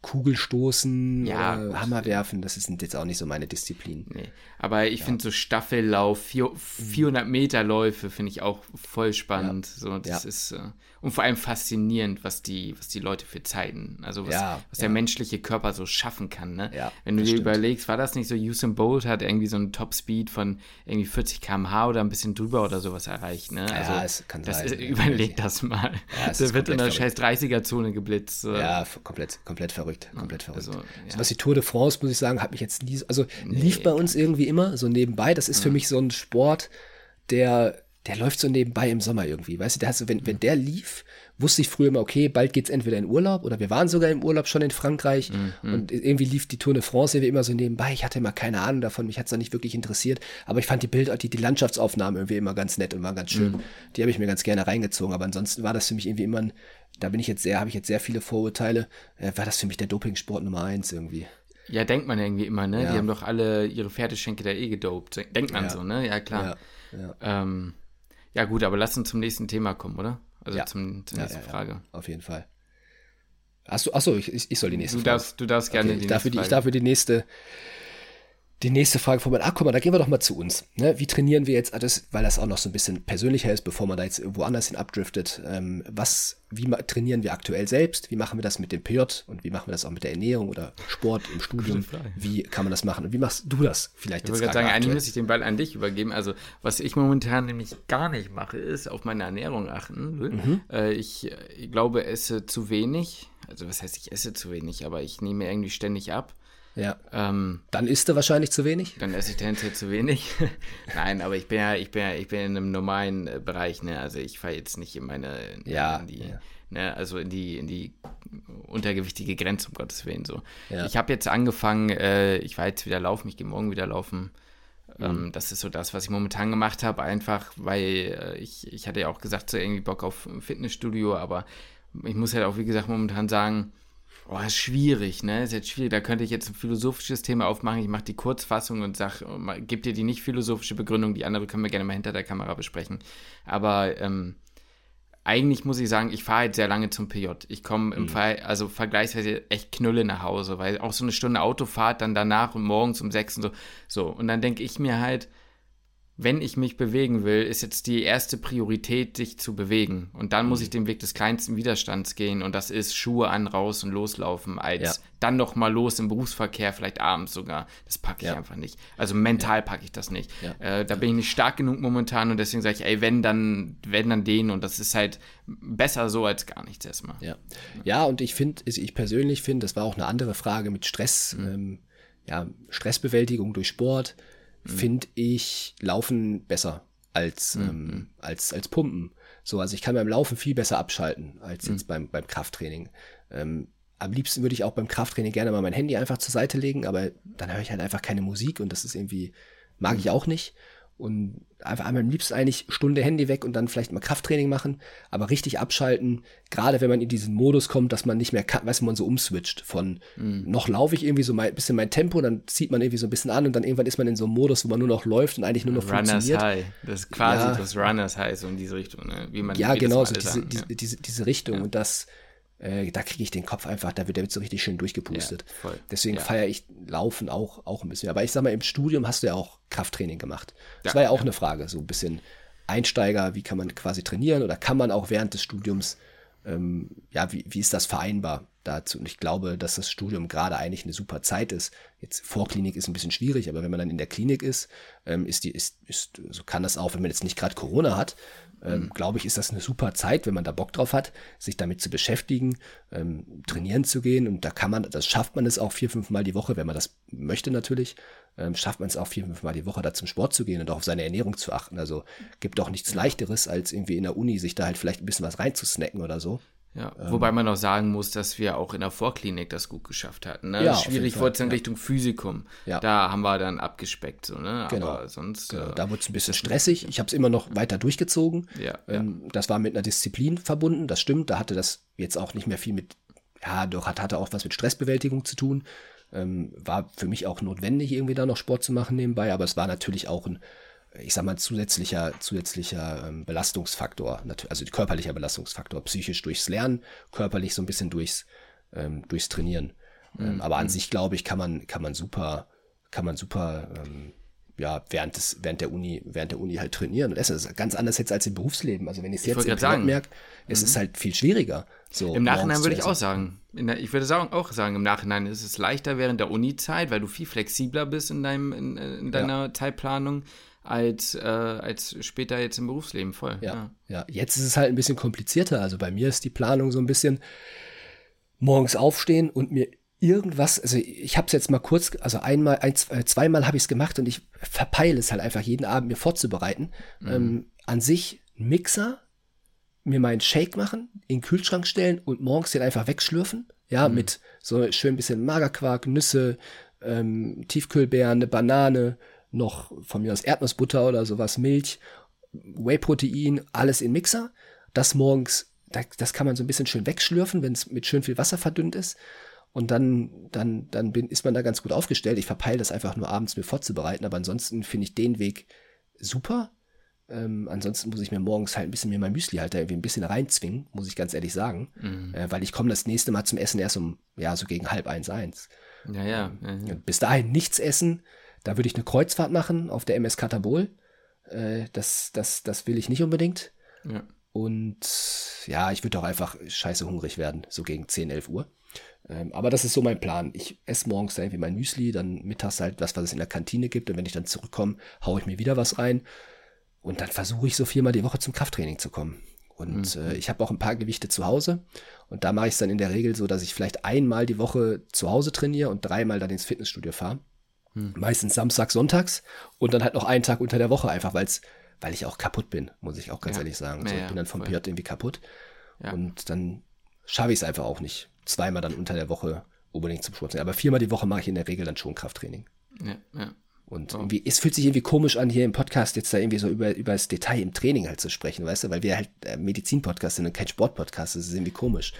Kugelstoßen, ja, äh, Hammer werfen, das sind jetzt auch nicht so meine Disziplinen. Nee. Aber ich ja. finde so Staffellauf, 400 Meter Läufe finde ich auch voll spannend. Ja. So, das ist, äh, und vor allem faszinierend, was die, was die Leute für Zeiten, also was, was der menschliche Körper so schaffen kann. Ne? Wenn du dir stimmt. überlegst, war das nicht so, Usain Bolt hat irgendwie so einen Top-Speed von irgendwie 40 km/h oder ein bisschen drüber oder sowas erreicht. Ne? Also, ja, es kann das sein. Ist, überleg das mal. Ja, der wird in der scheiß 30er-Zone geblitzt. So. Ja, komplett, komplett verrückt. Komplett verrückt. Also, ja. Was die Tour de France, muss ich sagen, hat mich jetzt nie, also nee, lief bei uns irgendwie immer so nebenbei. Das ist für mich so ein Sport, der der läuft so nebenbei im Sommer irgendwie. Weißt du, der hat so, wenn, wenn der lief, wusste ich früher immer, okay, bald geht's entweder in Urlaub oder wir waren sogar im Urlaub schon in Frankreich mhm. und irgendwie lief die Tour de France irgendwie immer so nebenbei. Ich hatte immer keine Ahnung davon, mich hat's noch nicht wirklich interessiert, aber ich fand die Bilder, die, die Landschaftsaufnahmen irgendwie immer ganz nett und waren ganz schön. Mhm. Die habe ich mir ganz gerne reingezogen, aber ansonsten war das für mich irgendwie immer ein, da bin ich jetzt sehr, habe ich jetzt sehr viele Vorurteile, äh, war das für mich der Dopingsport Nummer eins irgendwie. Ja, denkt man irgendwie immer, ne? Ja. Die haben doch alle ihre Pferdeschenke da eh gedopt. Denkt man ja. so, ne? Ja, klar. Ja, ja. Ähm, ja, gut, aber lass uns zum nächsten Thema kommen, oder? Also zum, zur nächsten Frage. auf jeden Fall. Achso, achso ich, ich soll die nächste du darfst, Du darfst gerne okay, die nächste die, Ich darf für die nächste die nächste Frage vorbei. Ach, guck mal, da gehen wir doch mal zu uns. Ne? Wie trainieren wir jetzt alles, weil das auch noch so ein bisschen persönlicher ist, bevor man da jetzt woanders hin abdriftet. Ähm, was, wie trainieren wir aktuell selbst? Wie machen wir das mit dem PJ und wie machen wir das auch mit der Ernährung oder Sport im Studium? Wie kann man das machen? Und wie machst du das vielleicht ich jetzt? Ich würde sagen, eigentlich muss ich den Ball an dich übergeben. Also, was ich momentan nämlich gar nicht mache, ist auf meine Ernährung achten. Mhm. Äh, ich, ich glaube, esse zu wenig. Also, was heißt, ich esse zu wenig, aber ich nehme irgendwie ständig ab. Ja. Ähm, dann isst du wahrscheinlich zu wenig? Dann esse ich tendenziell zu wenig. Nein, aber ich bin ja, ich bin ja, ich bin in einem normalen äh, Bereich, ne? Also ich fahre jetzt nicht in meine, ja, in die, ja. ne, also in die, in die untergewichtige Grenze, um Gottes Willen so. Ja. Ich habe jetzt angefangen, äh, ich war jetzt wieder laufen, ich gehe morgen wieder laufen. Mhm. Ähm, das ist so das, was ich momentan gemacht habe, einfach, weil äh, ich, ich hatte ja auch gesagt, so irgendwie Bock auf Fitnessstudio, aber ich muss halt auch, wie gesagt, momentan sagen, Oh, ist schwierig, ne? Ist jetzt schwierig. Da könnte ich jetzt ein philosophisches Thema aufmachen. Ich mache die Kurzfassung und sage, gib dir die nicht philosophische Begründung. Die andere können wir gerne mal hinter der Kamera besprechen. Aber ähm, eigentlich muss ich sagen, ich fahre halt sehr lange zum PJ. Ich komme im mhm. Fall, also vergleichsweise echt knülle nach Hause, weil auch so eine Stunde Autofahrt dann danach und morgens um sechs und so. So. Und dann denke ich mir halt, wenn ich mich bewegen will, ist jetzt die erste Priorität, sich zu bewegen. Und dann muss mhm. ich den Weg des kleinsten Widerstands gehen. Und das ist Schuhe an, raus und loslaufen, als ja. dann noch mal los im Berufsverkehr, vielleicht abends sogar. Das packe ich ja. einfach nicht. Also mental packe ich das nicht. Äh, da bin ich nicht stark genug momentan und deswegen sage ich, ey, wenn dann, wenn dann den. Und das ist halt besser so als gar nichts erstmal. Ja, ja und ich finde, ich persönlich finde, das war auch eine andere Frage mit Stress, mhm. ähm, ja, Stressbewältigung durch Sport mhm. finde ich Laufen besser als, mhm. ähm, als, als Pumpen. So, also ich kann beim Laufen viel besser abschalten als jetzt mhm. beim, beim Krafttraining. Ähm, am liebsten würde ich auch beim Krafttraining gerne mal mein Handy einfach zur Seite legen, aber dann höre ich halt einfach keine Musik und das ist irgendwie, mag ich mhm. auch nicht und einfach einmal am liebsten eigentlich Stunde Handy weg und dann vielleicht mal Krafttraining machen, aber richtig abschalten, gerade wenn man in diesen Modus kommt, dass man nicht mehr kann, du, man so umswitcht von mm. noch laufe ich irgendwie so ein bisschen mein Tempo, dann zieht man irgendwie so ein bisschen an und dann irgendwann ist man in so einem Modus, wo man nur noch läuft und eigentlich nur noch Runners funktioniert. High, das ist quasi ja. das Runners High so in diese Richtung, ne? wie man Ja, genau, so diese, ja. diese, diese Richtung ja. und das äh, da kriege ich den Kopf einfach, da wird der wird so richtig schön durchgepustet. Ja, Deswegen ja. feiere ich Laufen auch, auch ein bisschen. Aber ich sag mal, im Studium hast du ja auch Krafttraining gemacht. Das ja, war ja auch eine Frage, so ein bisschen Einsteiger, wie kann man quasi trainieren oder kann man auch während des Studiums, ähm, ja, wie, wie ist das vereinbar dazu? Und ich glaube, dass das Studium gerade eigentlich eine super Zeit ist. Jetzt Vorklinik ist ein bisschen schwierig, aber wenn man dann in der Klinik ist, ähm, ist die, ist, ist, so kann das auch, wenn man jetzt nicht gerade Corona hat, ähm, mhm. glaube ich, ist das eine super Zeit, wenn man da Bock drauf hat, sich damit zu beschäftigen, ähm, trainieren zu gehen. Und da kann man, das schafft man es auch vier, fünf Mal die Woche, wenn man das möchte natürlich, ähm, schafft man es auch vier, fünf Mal die Woche da zum Sport zu gehen und auch auf seine Ernährung zu achten. Also gibt auch nichts leichteres, als irgendwie in der Uni sich da halt vielleicht ein bisschen was reinzusnacken oder so. Ja, ähm, wobei man auch sagen muss, dass wir auch in der Vorklinik das gut geschafft hatten. Ne? Ja, Schwierig wurde es in ja. Richtung Physikum. Ja. Da haben wir dann abgespeckt. So, ne? Genau. Aber sonst. Genau. Äh, da wurde es ein bisschen stressig. Ich habe es immer noch weiter durchgezogen. Ja, ähm, Das war mit einer Disziplin verbunden, das stimmt. Da hatte das jetzt auch nicht mehr viel mit, ja, doch, hat, hatte auch was mit Stressbewältigung zu tun. Ähm, war für mich auch notwendig, irgendwie da noch Sport zu machen nebenbei, aber es war natürlich auch ein ich sag mal, zusätzlicher, zusätzlicher ähm, Belastungsfaktor, also körperlicher Belastungsfaktor, psychisch durchs Lernen, körperlich so ein bisschen durchs, ähm, durchs Trainieren. Ähm, mhm. aber an sich, glaube ich, kann man, kann man super, kann man super, ähm, ja, während des, während der Uni, während der Uni halt trainieren. Und das ist ganz anders jetzt als im Berufsleben. Also wenn ich es jetzt im merke, es mhm. ist halt viel schwieriger. So Im Nachhinein würde ich auch sagen. Der, ich würde sagen, auch sagen, im Nachhinein ist es leichter während der Uni-Zeit, weil du viel flexibler bist in deinem, in, in deiner ja. Zeitplanung als, äh, als später jetzt im Berufsleben voll. Ja, ja, ja. Jetzt ist es halt ein bisschen komplizierter. Also bei mir ist die Planung so ein bisschen morgens aufstehen und mir irgendwas, also ich habe es jetzt mal kurz, also einmal, ein, zweimal habe ich es gemacht und ich verpeile es halt einfach jeden Abend mir vorzubereiten. Mhm. Ähm, an sich Mixer, mir meinen Shake machen, in den Kühlschrank stellen und morgens den einfach wegschlürfen. Ja, mhm. mit so schön bisschen Magerquark, Nüsse, ähm, Tiefkühlbeeren, eine Banane, noch von mir aus Erdnussbutter oder sowas, Milch, Whey-Protein, alles in Mixer. Das morgens, das kann man so ein bisschen schön wegschlürfen, wenn es mit schön viel Wasser verdünnt ist. Und dann, dann, dann bin, ist man da ganz gut aufgestellt. Ich verpeile das einfach nur abends mir vorzubereiten, aber ansonsten finde ich den Weg super. Ähm, ansonsten muss ich mir morgens halt ein bisschen mehr mein Müsli halt da irgendwie ein bisschen reinzwingen, muss ich ganz ehrlich sagen. Mhm. Äh, weil ich komme das nächste Mal zum Essen erst um, ja, so gegen halb eins, eins. Ja, ja. ja, ja. Bis dahin nichts essen, da würde ich eine Kreuzfahrt machen auf der MS Katabol. Äh, das, das, das will ich nicht unbedingt. Ja. Und ja, ich würde auch einfach scheiße hungrig werden, so gegen 10, 11 Uhr. Ähm, aber das ist so mein Plan. Ich esse morgens da irgendwie mein Müsli, dann mittags halt das, was es in der Kantine gibt. Und wenn ich dann zurückkomme, haue ich mir wieder was rein. Und dann versuche ich so viermal die Woche zum Krafttraining zu kommen. Und mhm. äh, ich habe auch ein paar Gewichte zu Hause. Und da mache ich es dann in der Regel so, dass ich vielleicht einmal die Woche zu Hause trainiere und dreimal dann ins Fitnessstudio fahre. Hm. Meistens Samstag, Sonntags und dann halt noch einen Tag unter der Woche einfach, weil's, weil ich auch kaputt bin, muss ich auch ganz ja. ehrlich sagen. So, ich bin dann vom PJ irgendwie kaputt. Und dann schaffe ich es einfach auch nicht. Zweimal dann unter der Woche unbedingt zum Sport. Aber viermal die Woche mache ich in der Regel dann schon Krafttraining. Ja, ja. Und oh. irgendwie, es fühlt sich irgendwie komisch an, hier im Podcast jetzt da irgendwie so über, über das Detail im Training halt zu sprechen, weißt du, weil wir halt äh, Medizin-Podcast sind und kein Sport-Podcast, das ist irgendwie komisch.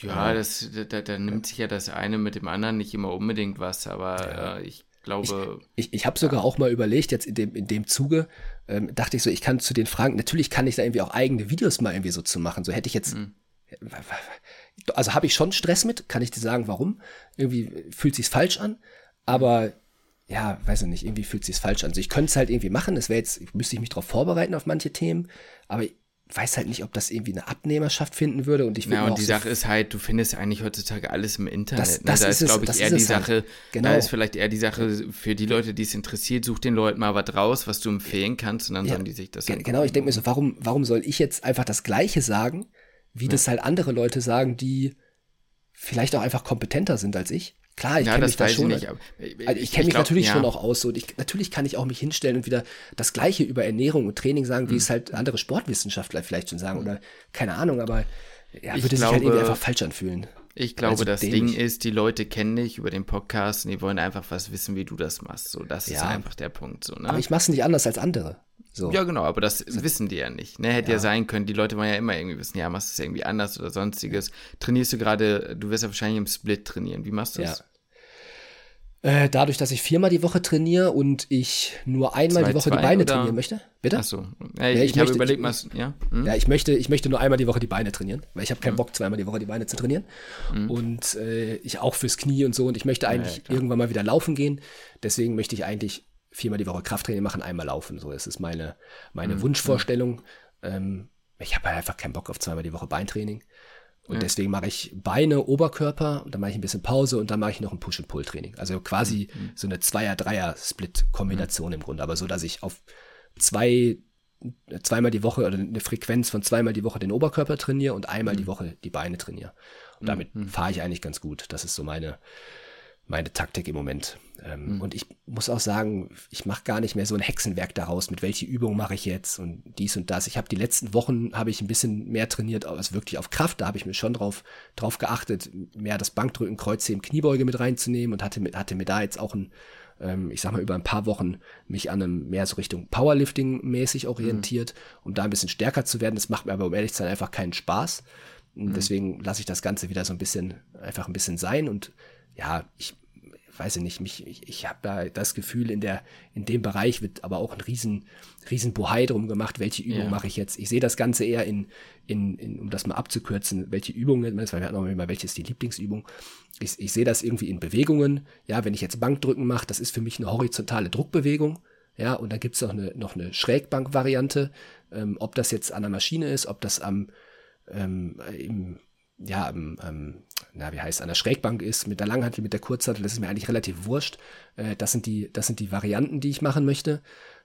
Ja, das, da, da nimmt sich ja das eine mit dem anderen nicht immer unbedingt was, aber äh, ich glaube. Ich, ich, ich habe sogar ja. auch mal überlegt, jetzt in dem, in dem Zuge, ähm, dachte ich so, ich kann zu den Fragen, natürlich kann ich da irgendwie auch eigene Videos mal irgendwie so zu machen. So hätte ich jetzt. Mhm. Also habe ich schon Stress mit, kann ich dir sagen, warum? Irgendwie fühlt sich's falsch an, aber ja, weiß ich nicht, irgendwie fühlt sich falsch an. Also ich könnte es halt irgendwie machen, es wäre jetzt, müsste ich mich darauf vorbereiten auf manche Themen, aber ich weiß halt nicht, ob das irgendwie eine Abnehmerschaft finden würde und ich Ja, und die Sache ist halt, du findest eigentlich heutzutage alles im Internet. Das, das ne? Da ist, ist, glaube ich, eher die halt. Sache, genau. da ist vielleicht eher die Sache für die Leute, die es interessiert, such den Leuten mal was raus, was du empfehlen kannst und dann ja, sollen die sich das Genau, ich denke mir so, warum, warum soll ich jetzt einfach das Gleiche sagen, wie ja. das halt andere Leute sagen, die vielleicht auch einfach kompetenter sind als ich? Klar, ich ja, kenne mich da schon. Nicht, ich, also ich kenne mich glaub, natürlich ja. schon auch aus. Und ich, natürlich kann ich auch mich hinstellen und wieder das Gleiche über Ernährung und Training sagen, wie mhm. es halt andere Sportwissenschaftler vielleicht schon sagen. Oder keine Ahnung, aber ja, würde sich halt irgendwie einfach falsch anfühlen. Ich glaube, also das dämlich. Ding ist, die Leute kennen dich über den Podcast und die wollen einfach was wissen, wie du das machst. So, das ja. ist einfach der Punkt. So, ne? Aber ich mache es nicht anders als andere. So. Ja, genau, aber das wissen die ja nicht. Ne? Hätte ja. ja. sein können, die Leute wollen ja immer irgendwie wissen, ja, machst du es irgendwie anders oder sonstiges. Trainierst du gerade, du wirst ja wahrscheinlich im Split trainieren. Wie machst du das? Ja. Äh, dadurch, dass ich viermal die Woche trainiere und ich nur einmal zwei, die Woche die Beine oder? trainieren möchte. Bitte? Achso. Ja, ich, ja, ich, ich habe überlegt, was, ja. Hm? Ja, ich möchte, ich möchte nur einmal die Woche die Beine trainieren, weil ich habe keinen hm. Bock, zweimal die Woche die Beine zu trainieren. Hm. Und äh, ich auch fürs Knie und so. Und ich möchte eigentlich irgendwann mal wieder laufen gehen. Deswegen möchte ich eigentlich viermal die Woche Krafttraining machen, einmal laufen. So, das ist meine, meine hm. Wunschvorstellung. Ähm, ich habe halt einfach keinen Bock auf zweimal die Woche Beintraining. Und ja. deswegen mache ich Beine, Oberkörper, und dann mache ich ein bisschen Pause und dann mache ich noch ein Push-and-Pull-Training. Also quasi mhm. so eine Zweier-Dreier-Split-Kombination mhm. im Grunde, aber so, dass ich auf zwei, zweimal die Woche oder eine Frequenz von zweimal die Woche den Oberkörper trainiere und einmal mhm. die Woche die Beine trainiere. Und damit mhm. fahre ich eigentlich ganz gut. Das ist so meine, meine Taktik im Moment. Ähm, mhm. Und ich muss auch sagen, ich mache gar nicht mehr so ein Hexenwerk daraus, mit welche Übung mache ich jetzt und dies und das. Ich habe die letzten Wochen habe ich ein bisschen mehr trainiert, also wirklich auf Kraft. Da habe ich mir schon drauf, drauf geachtet, mehr das Bankdrücken, Kreuzheben, Kniebeuge mit reinzunehmen und hatte, hatte mir da jetzt auch ein, ähm, ich sag mal, über ein paar Wochen mich an einem mehr so Richtung Powerlifting mäßig orientiert, mhm. um da ein bisschen stärker zu werden. Das macht mir aber, um ehrlich zu sein, einfach keinen Spaß. Mhm. Deswegen lasse ich das Ganze wieder so ein bisschen, einfach ein bisschen sein und ja, ich weiß ich nicht, mich, ich, ich habe da das Gefühl, in der, in dem Bereich wird aber auch ein riesen, riesen Bohai drum gemacht, welche Übung ja. mache ich jetzt. Ich sehe das Ganze eher in, in, in, um das mal abzukürzen, welche Übungen, weil wir hatten auch immer, welche ist die Lieblingsübung. Ich, ich sehe das irgendwie in Bewegungen. Ja, wenn ich jetzt Bankdrücken mache, das ist für mich eine horizontale Druckbewegung. Ja, und da gibt's noch eine, noch eine Schrägbank-Variante. Ähm, ob das jetzt an der Maschine ist, ob das am, ähm, im, ja, am, ähm, na, wie heißt, an der Schrägbank ist, mit der Langhantel, mit der Kurzhantel, das ist mir eigentlich relativ wurscht. Äh, das, sind die, das sind die Varianten, die ich machen möchte.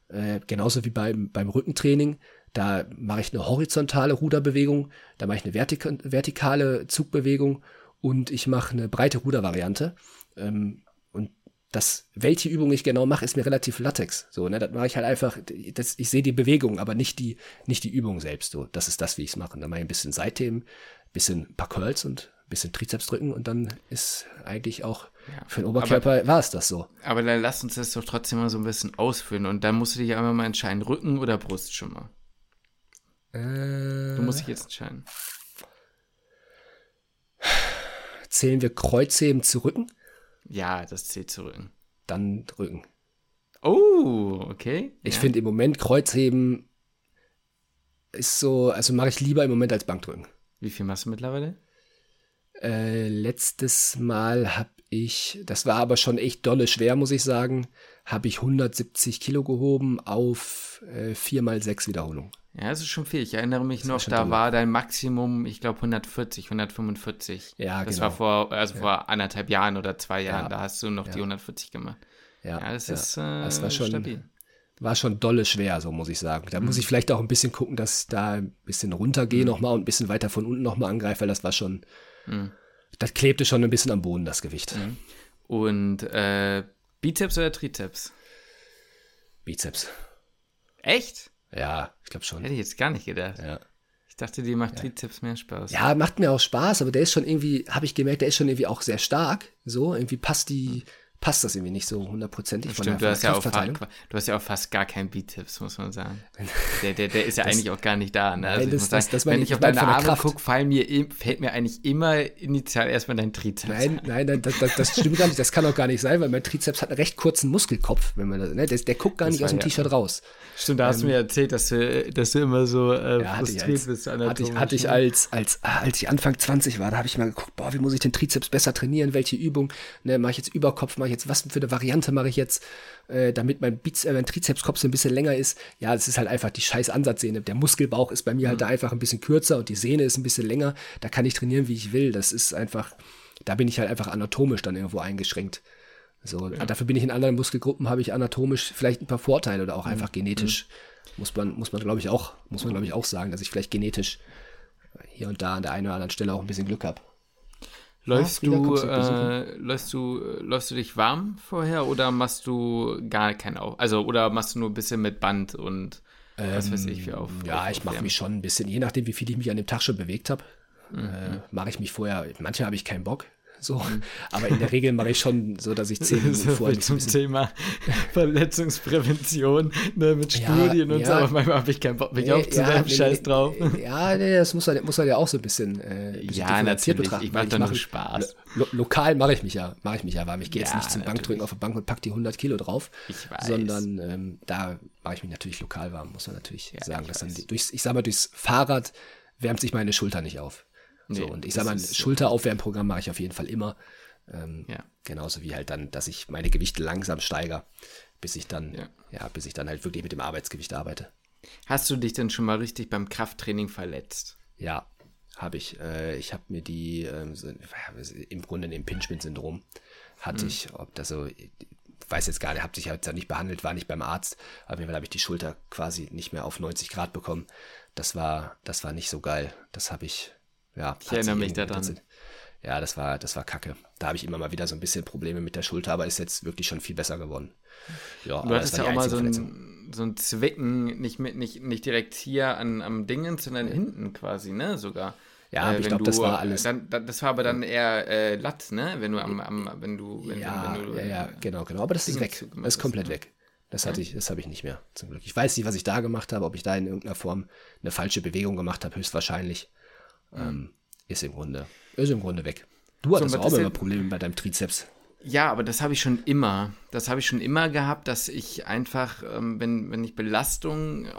Äh, genauso wie beim, beim Rückentraining. Da mache ich eine horizontale Ruderbewegung, da mache ich eine vertik vertikale Zugbewegung und ich mache eine breite Rudervariante. Ähm, und das, welche Übung ich genau mache, ist mir relativ latex. So, ne, das mache ich halt einfach, das, ich sehe die Bewegung, aber nicht die, nicht die Übung selbst. So, das ist das, wie ich es mache. Dann mache ich ein bisschen Seitheben, bisschen ein paar Curls und ein bisschen Trizeps drücken und dann ist eigentlich auch ja, für den Oberkörper war es das so. Aber dann lass uns das doch trotzdem mal so ein bisschen ausführen und dann musst du dich einmal mal entscheiden, Rücken oder Brust schon mal. Äh, du musst dich jetzt entscheiden. Zählen wir Kreuzheben zu Rücken? Ja, das zählt zu Rücken. Dann Rücken. Oh, okay. Ich ja. finde im Moment Kreuzheben ist so, also mache ich lieber im Moment als Bankdrücken. Wie viel machst du mittlerweile? Äh, letztes Mal habe ich, das war aber schon echt dolle schwer, muss ich sagen, habe ich 170 Kilo gehoben auf äh, 4 mal 6 Wiederholungen. Ja, das ist schon viel. Ich erinnere mich das noch, war da dolle. war dein Maximum, ich glaube 140, 145. Ja, das genau. war vor, also ja. vor anderthalb Jahren oder zwei Jahren, ja. da hast du noch ja. die 140 gemacht. Ja, ja das ist äh, das war schon, stabil. War schon dolle schwer, so muss ich sagen. Da mhm. muss ich vielleicht auch ein bisschen gucken, dass ich da ein bisschen runtergehe mhm. nochmal und ein bisschen weiter von unten nochmal angreife, weil das war schon, Mhm. Das klebte schon ein bisschen am Boden, das Gewicht. Mhm. Und äh, Bizeps oder Trizeps? Bizeps. Echt? Ja, ich glaube schon. Hätte ich jetzt gar nicht gedacht. Ja. Ich dachte, dir macht ja. Trizeps mehr Spaß. Ja, macht mir auch Spaß, aber der ist schon irgendwie, habe ich gemerkt, der ist schon irgendwie auch sehr stark. So, irgendwie passt die, passt das irgendwie nicht so hundertprozentig von Stimmt, du, hast ja auch, du hast ja auch fast gar keinen Bizeps, muss man sagen. Der, der, der ist ja das, eigentlich auch gar nicht da. Ne? Also nein, das, das, sagen, wenn ich auf deine Arme gucke, fällt mir, fällt mir eigentlich immer initial erstmal dein Trizeps. Nein, nein, nein das, das, stimmt gar nicht. Das kann auch gar nicht sein, weil mein Trizeps hat einen recht kurzen Muskelkopf. Wenn man das, ne? der, der guckt gar nicht aus dem ja, T-Shirt raus. Stimmt, da hast ähm, du mir erzählt, dass du, dass du immer so äh, ja, frustriert als, bist. Hatte ich, hatte ich als, als, ah, als ich Anfang 20 war, da habe ich mal geguckt, boah, wie muss ich den Trizeps besser trainieren, welche Übung, ne, mache ich jetzt Überkopf, mache mache ich jetzt, was für eine Variante mache ich jetzt, äh, damit mein, Biz, äh, mein Trizepskopf so ein bisschen länger ist. Ja, es ist halt einfach die scheiß Ansatzsehne. Der Muskelbauch ist bei mir halt mhm. halt da einfach ein bisschen kürzer und die Sehne ist ein bisschen länger. Da kann ich trainieren, wie ich will. Das ist einfach, da bin ich halt einfach anatomisch dann irgendwo eingeschränkt. So, ja. dafür bin ich in anderen Muskelgruppen, habe ich anatomisch vielleicht ein paar Vorteile oder auch mhm. einfach genetisch. Mhm. Muss man, muss man, glaube ich, auch, muss man, glaube ich, auch sagen, dass ich vielleicht genetisch hier und da an der einen oder anderen Stelle auch ein bisschen Glück habe. Läufst ja, du, äh, läufst du, läufst du dich warm vorher oder machst du gar keinen auf? Also, oder machst du nur ein bisschen mit Band und was weiß ich, wie auf? Ja, auf ich mache mich schon ein bisschen, je nachdem, wie viel ich mich an dem Tag schon bewegt habe, mhm. äh, mache ich mich vorher, manchmal habe ich keinen Bock, so. Mhm. Aber in der Regel mache ich schon so, dass ich zehn Minuten vorher zum Thema Verletzungsprävention ne, mit Studien ja, und ja. so. Aber manchmal habe ich keinen Bock, mich nee, aufzunehmen. Ja, Scheiß drauf. Ja, nee, das muss man, muss man ja auch so ein bisschen, äh, bisschen ja, natürlich. Betrachten. Ich mache doch nur Spaß. Lo lokal mache ich mich ja, mache ich mich ja warm. Ich gehe jetzt nicht zum natürlich. Bankdrücken auf der Bank und pack die 100 Kilo drauf, ich weiß. sondern ähm, da mache ich mich natürlich lokal warm, muss man natürlich sagen. Dass dann durchs, ich sag mal, durchs Fahrrad wärmt sich meine Schulter nicht auf. Nee, so, und ich sag mal, ein Schulteraufwärmprogramm mache ich auf jeden Fall immer. Ähm, ja. Genauso wie halt dann, dass ich meine Gewichte langsam steigere, bis ich dann, ja. ja. bis ich dann halt wirklich mit dem Arbeitsgewicht arbeite. Hast du dich denn schon mal richtig beim Krafttraining verletzt? Ja, habe ich. Äh, ich habe mir die, so, im Grunde im Pinchman-Syndrom hatte mhm. ich, ob das so, ich weiß jetzt gar nicht, habe sich halt nicht behandelt, war nicht beim Arzt. Auf jeden Fall habe ich die Schulter quasi nicht mehr auf 90 Grad bekommen. Das war, das war nicht so geil. Das habe ich ja, ich erinnere mich daran. Ja, das war, das war kacke. Da habe ich immer mal wieder so ein bisschen Probleme mit der Schulter, aber ist jetzt wirklich schon viel besser geworden. Ja, du hattest ja auch mal so ein, so ein Zwicken, nicht, mit, nicht, nicht direkt hier an, am Dingen, sondern hinten quasi, ne, sogar. Ja, äh, ich glaube, das war alles. Dann, das war aber dann eher äh, Latt, ne? Wenn du am, am wenn du, wenn, ja, wenn du, ja, ja, genau, genau. Aber das ist weg. Das ist komplett ne? weg. Das hatte ich, das habe ich nicht mehr, zum Glück. Ich weiß nicht, was ich da gemacht habe, ob ich da in irgendeiner Form eine falsche Bewegung gemacht habe, höchstwahrscheinlich. Ähm, ist im Grunde, ist im Grunde weg. Du hattest so, auch immer Probleme bei deinem Trizeps. Ja, aber das habe ich schon immer. Das habe ich schon immer gehabt, dass ich einfach, ähm, wenn, wenn ich Belastung äh,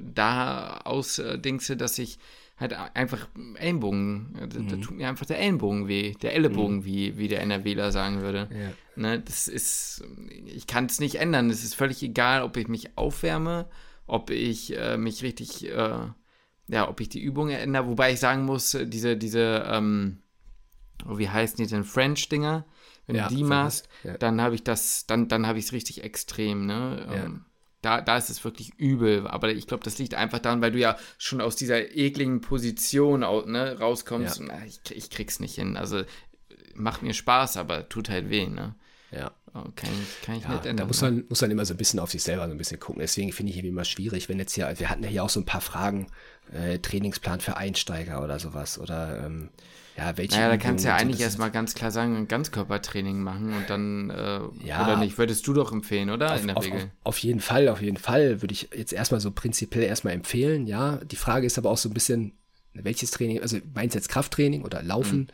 da ausdingse, dass ich halt einfach Ellenbogen, äh, mhm. da, tut mir einfach der Ellenbogen weh, der Ellenbogen, mhm. wie, wie der NRWler sagen würde. Ja. Ne, das ist, ich kann es nicht ändern. Es ist völlig egal, ob ich mich aufwärme, ob ich äh, mich richtig äh, ja, ob ich die Übung ändere, wobei ich sagen muss, äh, diese, diese, ähm, oh, wie heißen die denn, French-Dinger, wenn ja, du die machst, ja. dann habe ich das, dann, dann habe ich es richtig extrem, ne? Ja. Ähm, da, da ist es wirklich übel, aber ich glaube, das liegt einfach daran, weil du ja schon aus dieser ekligen Position ne, rauskommst und ach, ich, ich krieg's nicht hin. Also macht mir Spaß, aber tut halt weh, ne? Ja. Oh, kann ich, kann ich ja, nicht ändern. Da muss man, muss man immer so ein bisschen auf sich selber so ein bisschen gucken. Deswegen finde ich immer schwierig, wenn jetzt hier, wir hatten ja hier auch so ein paar Fragen, äh, Trainingsplan für Einsteiger oder sowas. Oder ähm, ja, welche. Naja, da kannst du ja eigentlich erstmal ganz klar sagen, ein Ganzkörpertraining machen und dann, äh, ja, oder nicht, würdest du doch empfehlen, oder? Auf, In der auf, Regel. Auf, auf, jeden Fall, auf jeden Fall würde ich jetzt erstmal so prinzipiell erstmal empfehlen, ja. Die Frage ist aber auch so ein bisschen, welches Training, also meinst du jetzt Krafttraining oder Laufen mhm.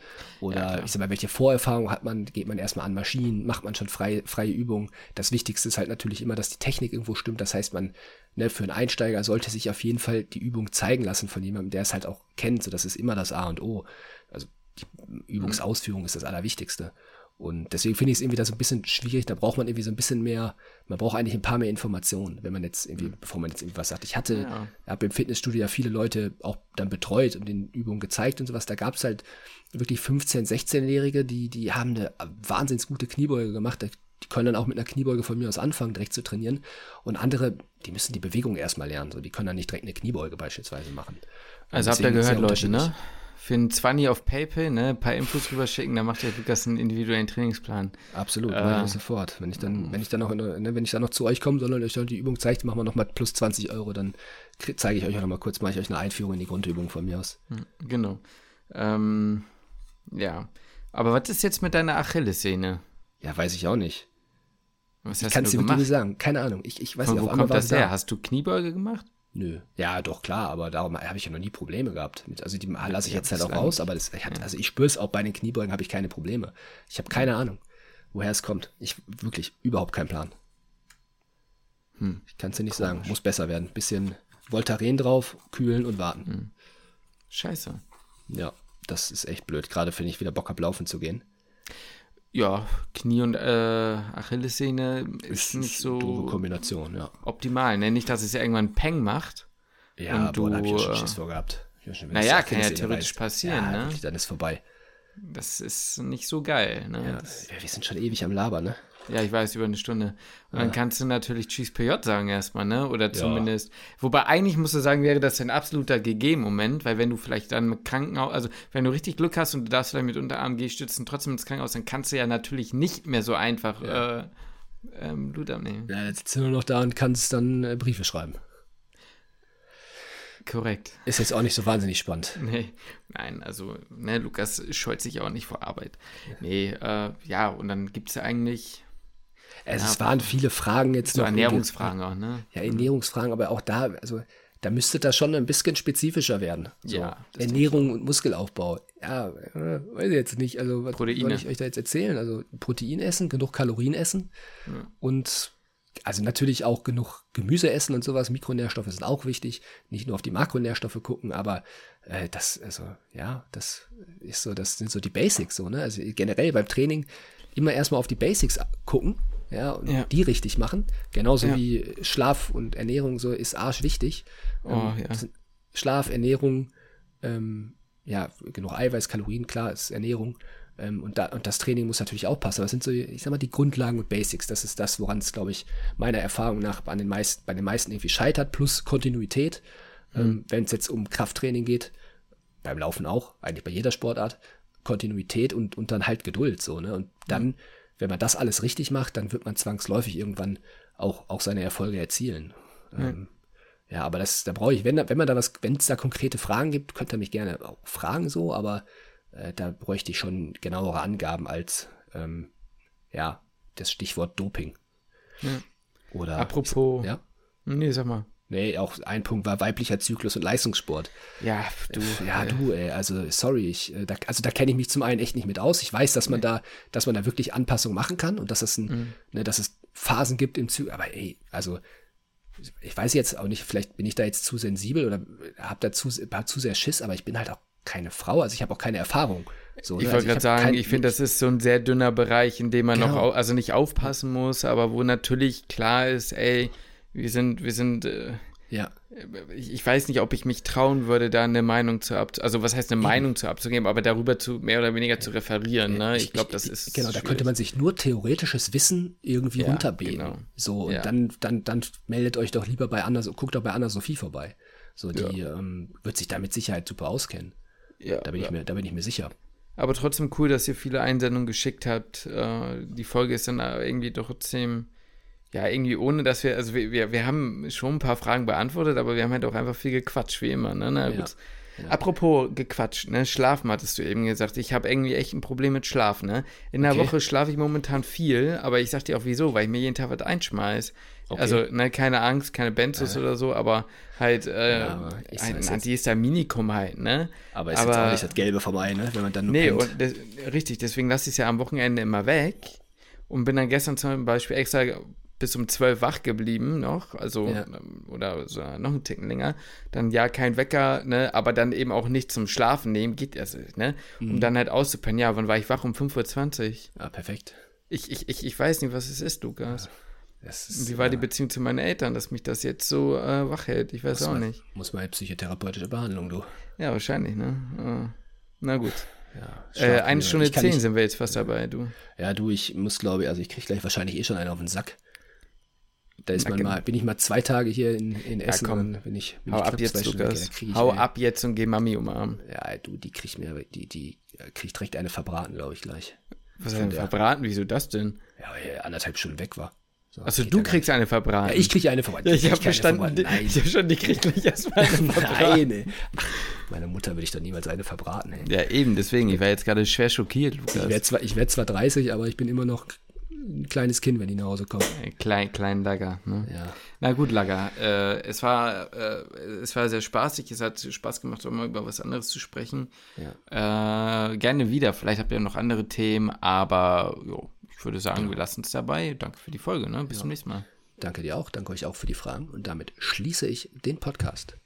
oder ja, ich sag mal, welche Vorerfahrung hat man, geht man erstmal an Maschinen, macht man schon freie, freie Übungen. Das Wichtigste ist halt natürlich immer, dass die Technik irgendwo stimmt. Das heißt, man, ne, für einen Einsteiger sollte sich auf jeden Fall die Übung zeigen lassen von jemandem, der es halt auch kennt. So, das ist immer das A und O. Also die Übungsausführung mhm. ist das Allerwichtigste. Und deswegen finde ich es irgendwie da so ein bisschen schwierig. Da braucht man irgendwie so ein bisschen mehr, man braucht eigentlich ein paar mehr Informationen, wenn man jetzt irgendwie, mhm. bevor man jetzt irgendwie was sagt. Ich hatte, ja. habe im Fitnessstudio ja viele Leute auch dann betreut und den Übungen gezeigt und sowas. Da gab es halt wirklich 15-, 16-Jährige, die, die haben eine wahnsinnig gute Kniebeuge gemacht. Die können dann auch mit einer Kniebeuge von mir aus anfangen, direkt zu trainieren. Und andere, die müssen die Bewegung erstmal lernen. So, die können dann nicht direkt eine Kniebeuge beispielsweise machen. Also habt ihr gehört, Leute, ne? Für einen 20 auf PayPal, ne, ein paar Infos rüberschicken, dann macht der Lukas einen individuellen Trainingsplan. Absolut, äh, sofort. Wenn ich dann, wenn ich dann noch, ne, wenn ich dann noch zu euch komme, sondern euch dann die Übung zeigt, machen wir nochmal plus 20 Euro, dann zeige ich euch auch nochmal kurz, mache ich euch eine Einführung in die Grundübung von mir aus. Hm, genau. Ähm, ja. Aber was ist jetzt mit deiner Achillessehne? Ja, weiß ich auch nicht. Was hast ich kann es dir nicht sagen. Keine Ahnung. Ich, ich weiß Von nicht, wo kommt das her? Da. Hast du Kniebeuge gemacht? Nö. Ja, doch, klar, aber darum habe ich ja noch nie Probleme gehabt. Mit, also die lasse ich jetzt halt auch raus, aber das, ich hab, also ich spüre es auch bei den Kniebeugen, habe ich keine Probleme. Ich habe keine Ahnung, woher es kommt. Ich wirklich überhaupt keinen Plan. Hm, ich kann es dir nicht Komisch. sagen. Muss besser werden. Bisschen Voltaren drauf, kühlen und warten. Hm. Scheiße. Ja, das ist echt blöd. Gerade wenn ich wieder Bock habe, laufen zu gehen. Ja, Knie und äh, Achillessehne ist, ist nicht so Kombination, ja. optimal. Ne? Nicht, dass es ja irgendwann Peng macht. Ja, und du, da hab ich ja schon Schiss vor gehabt. Schon, naja, kann ja theoretisch passieren, ja, ne? Dann ist vorbei. Das ist nicht so geil, ne? Ja, das, wir sind schon ewig am Laber, ne? Ja, ich weiß, über eine Stunde. Und dann kannst du natürlich Cheese PJ sagen erstmal, ne? Oder zumindest. Ja. Wobei eigentlich musst du sagen, wäre das ein absoluter GG-Moment, weil wenn du vielleicht dann mit Krankenhaus, also wenn du richtig Glück hast und du darfst vielleicht mit Unterarm G-Stützen trotzdem ins Krankenhaus, dann kannst du ja natürlich nicht mehr so einfach ja. äh, ähm, Blut abnehmen. Ja, jetzt sitzt du nur noch da und kannst dann äh, Briefe schreiben. Korrekt. Ist jetzt auch nicht so wahnsinnig spannend. Nee, nein, also, ne, Lukas scheut sich auch nicht vor Arbeit. Nee, äh, ja, und dann gibt es ja eigentlich, also ja, es waren viele Fragen jetzt so noch. Ernährungsfragen auch, ne? Ja, Ernährungsfragen, aber auch da, also da müsste das schon ein bisschen spezifischer werden. So, ja. Ernährung und Muskelaufbau. Ja, äh, weiß ich jetzt nicht. Also, was Proteine. soll ich euch da jetzt erzählen? Also, Protein essen, genug Kalorien essen ja. und also natürlich auch genug Gemüse essen und sowas. Mikronährstoffe sind auch wichtig. Nicht nur auf die Makronährstoffe gucken, aber äh, das, also, ja, das ist so, das sind so die Basics, so, ne? Also generell beim Training immer erstmal auf die Basics gucken ja, und ja. die richtig machen. Genauso ja. wie Schlaf und Ernährung so ist arsch wichtig. Oh, ähm, ja. Schlaf, Ernährung, ähm, ja, genug Eiweiß, Kalorien, klar, ist Ernährung. Ähm, und, da, und das Training muss natürlich auch passen. Aber das sind so, ich sag mal, die Grundlagen und Basics. Das ist das, woran es, glaube ich, meiner Erfahrung nach an den meisten, bei den meisten irgendwie scheitert, plus Kontinuität. Mhm. Ähm, Wenn es jetzt um Krafttraining geht, beim Laufen auch, eigentlich bei jeder Sportart, Kontinuität und, und dann halt Geduld, so, ne? Und dann mhm wenn man das alles richtig macht, dann wird man zwangsläufig irgendwann auch, auch seine Erfolge erzielen. Ja, ähm, ja aber das, da brauche ich, wenn, wenn man da was, wenn es da konkrete Fragen gibt, könnt ihr mich gerne auch fragen so, aber äh, da bräuchte ich schon genauere Angaben als ähm, ja, das Stichwort Doping. Ja. Oder apropos, ich, ja? Nee, sag mal. Nee, auch ein Punkt war weiblicher Zyklus und Leistungssport. Ja, du. Ja, du, ey, also sorry, ich, äh, da, also da kenne ich mich zum einen echt nicht mit aus. Ich weiß, dass man nee. da, dass man da wirklich Anpassungen machen kann und dass es ein, mhm. ne, dass es Phasen gibt im Zyklus. Aber ey, also ich weiß jetzt auch nicht, vielleicht bin ich da jetzt zu sensibel oder habe da zu, hab zu sehr Schiss, aber ich bin halt auch keine Frau, also ich habe auch keine Erfahrung. So, ich ne? wollte also gerade sagen, kein, ich finde, das ist so ein sehr dünner Bereich, in dem man genau. noch, also nicht aufpassen muss, aber wo natürlich klar ist, ey, wir sind, wir sind, äh, ja. Ich, ich, weiß nicht, ob ich mich trauen würde, da eine Meinung zu ab, also was heißt eine Meinung zu abzugeben, aber darüber zu mehr oder weniger zu referieren. Ne? Ich glaube, das ist genau. Schwierig. Da könnte man sich nur theoretisches Wissen irgendwie ja, runterbeten. Genau. So und ja. dann, dann, dann meldet euch doch lieber bei Anna, guckt doch bei Anna Sophie vorbei. So die ja. ähm, wird sich da mit Sicherheit super auskennen. Ja, da bin ich mir, da bin ich mir sicher. Aber trotzdem cool, dass ihr viele Einsendungen geschickt habt. Äh, die Folge ist dann irgendwie trotzdem ja, irgendwie ohne, dass wir, also wir, wir, wir haben schon ein paar Fragen beantwortet, aber wir haben halt auch einfach viel gequatscht, wie immer, ne? Na, gut. Ja. Apropos gequatscht, ne? Schlafen hattest du eben gesagt. Ich habe irgendwie echt ein Problem mit Schlaf, ne? In der okay. Woche schlafe ich momentan viel, aber ich sag dir auch wieso, weil ich mir jeden Tag was einschmeiß. Okay. Also, ne, keine Angst, keine Benzos ja. oder so, aber halt äh, ja, ein Antihistaminicum halt, ne? Aber ist aber, jetzt auch nicht das Gelbe vom Ei, ne? Wenn man dann nur Nee, und das, richtig, deswegen lasse ich es ja am Wochenende immer weg und bin dann gestern zum Beispiel extra bis um zwölf wach geblieben noch, also ja. Ähm, oder so, noch einen Ticken länger, dann ja kein Wecker, ne, aber dann eben auch nicht zum Schlafen nehmen, geht also, ne, um mhm. dann halt auszupennen. Ja, wann war ich wach? Um 5.20 Uhr. Ah, perfekt. Ich, ich, ich, ich weiß nicht, was es ist, Lukas. Ja, ist, Wie war ja. die Beziehung zu meinen Eltern, dass mich das jetzt so äh, wach hält? Ich weiß muss auch mal, nicht. Muss mal psychotherapeutische Behandlung, du. Ja, wahrscheinlich, ne? Na gut. Ja, äh, eine Stunde zehn sind wir jetzt fast dabei, du. Ja, du, ich muss glaube, also ich kriege gleich wahrscheinlich eh schon einen auf den Sack. Da ist man mal, bin ich mal zwei Tage hier in, in Essen. Ja, komm, bin ich, bin Hau ich ab jetzt, Lukas. Hau mir, ab jetzt und geh Mami umarmen. Ja, du, die kriegt mir, die, die kriegt direkt eine verbraten, glaube ich, gleich. Was heißt verbraten? Wieso das denn? Ja, weil er anderthalb Stunden weg war. So, also du kriegst eine verbraten. Ja, ich kriege eine verbraten. Ja, ich habe verstanden. Nein. Ich habe schon, die kriegt gleich erstmal eine verbraten. Nein, meine Mutter würde ich doch niemals eine verbraten. Ey. Ja, eben, deswegen. Ich war jetzt gerade schwer schockiert, Lukas. Ich werde zwar, werd zwar 30, aber ich bin immer noch ein kleines Kind, wenn die nach Hause kommen. Klein, klein Lager. Ne? Ja. Na gut, Lager. Äh, es, war, äh, es war sehr spaßig. Es hat Spaß gemacht, auch mal über was anderes zu sprechen. Ja. Äh, gerne wieder. Vielleicht habt ihr noch andere Themen, aber jo, ich würde sagen, ja. wir lassen es dabei. Danke für die Folge. Ne? Bis zum nächsten Mal. Danke dir auch. Danke euch auch für die Fragen. Und damit schließe ich den Podcast.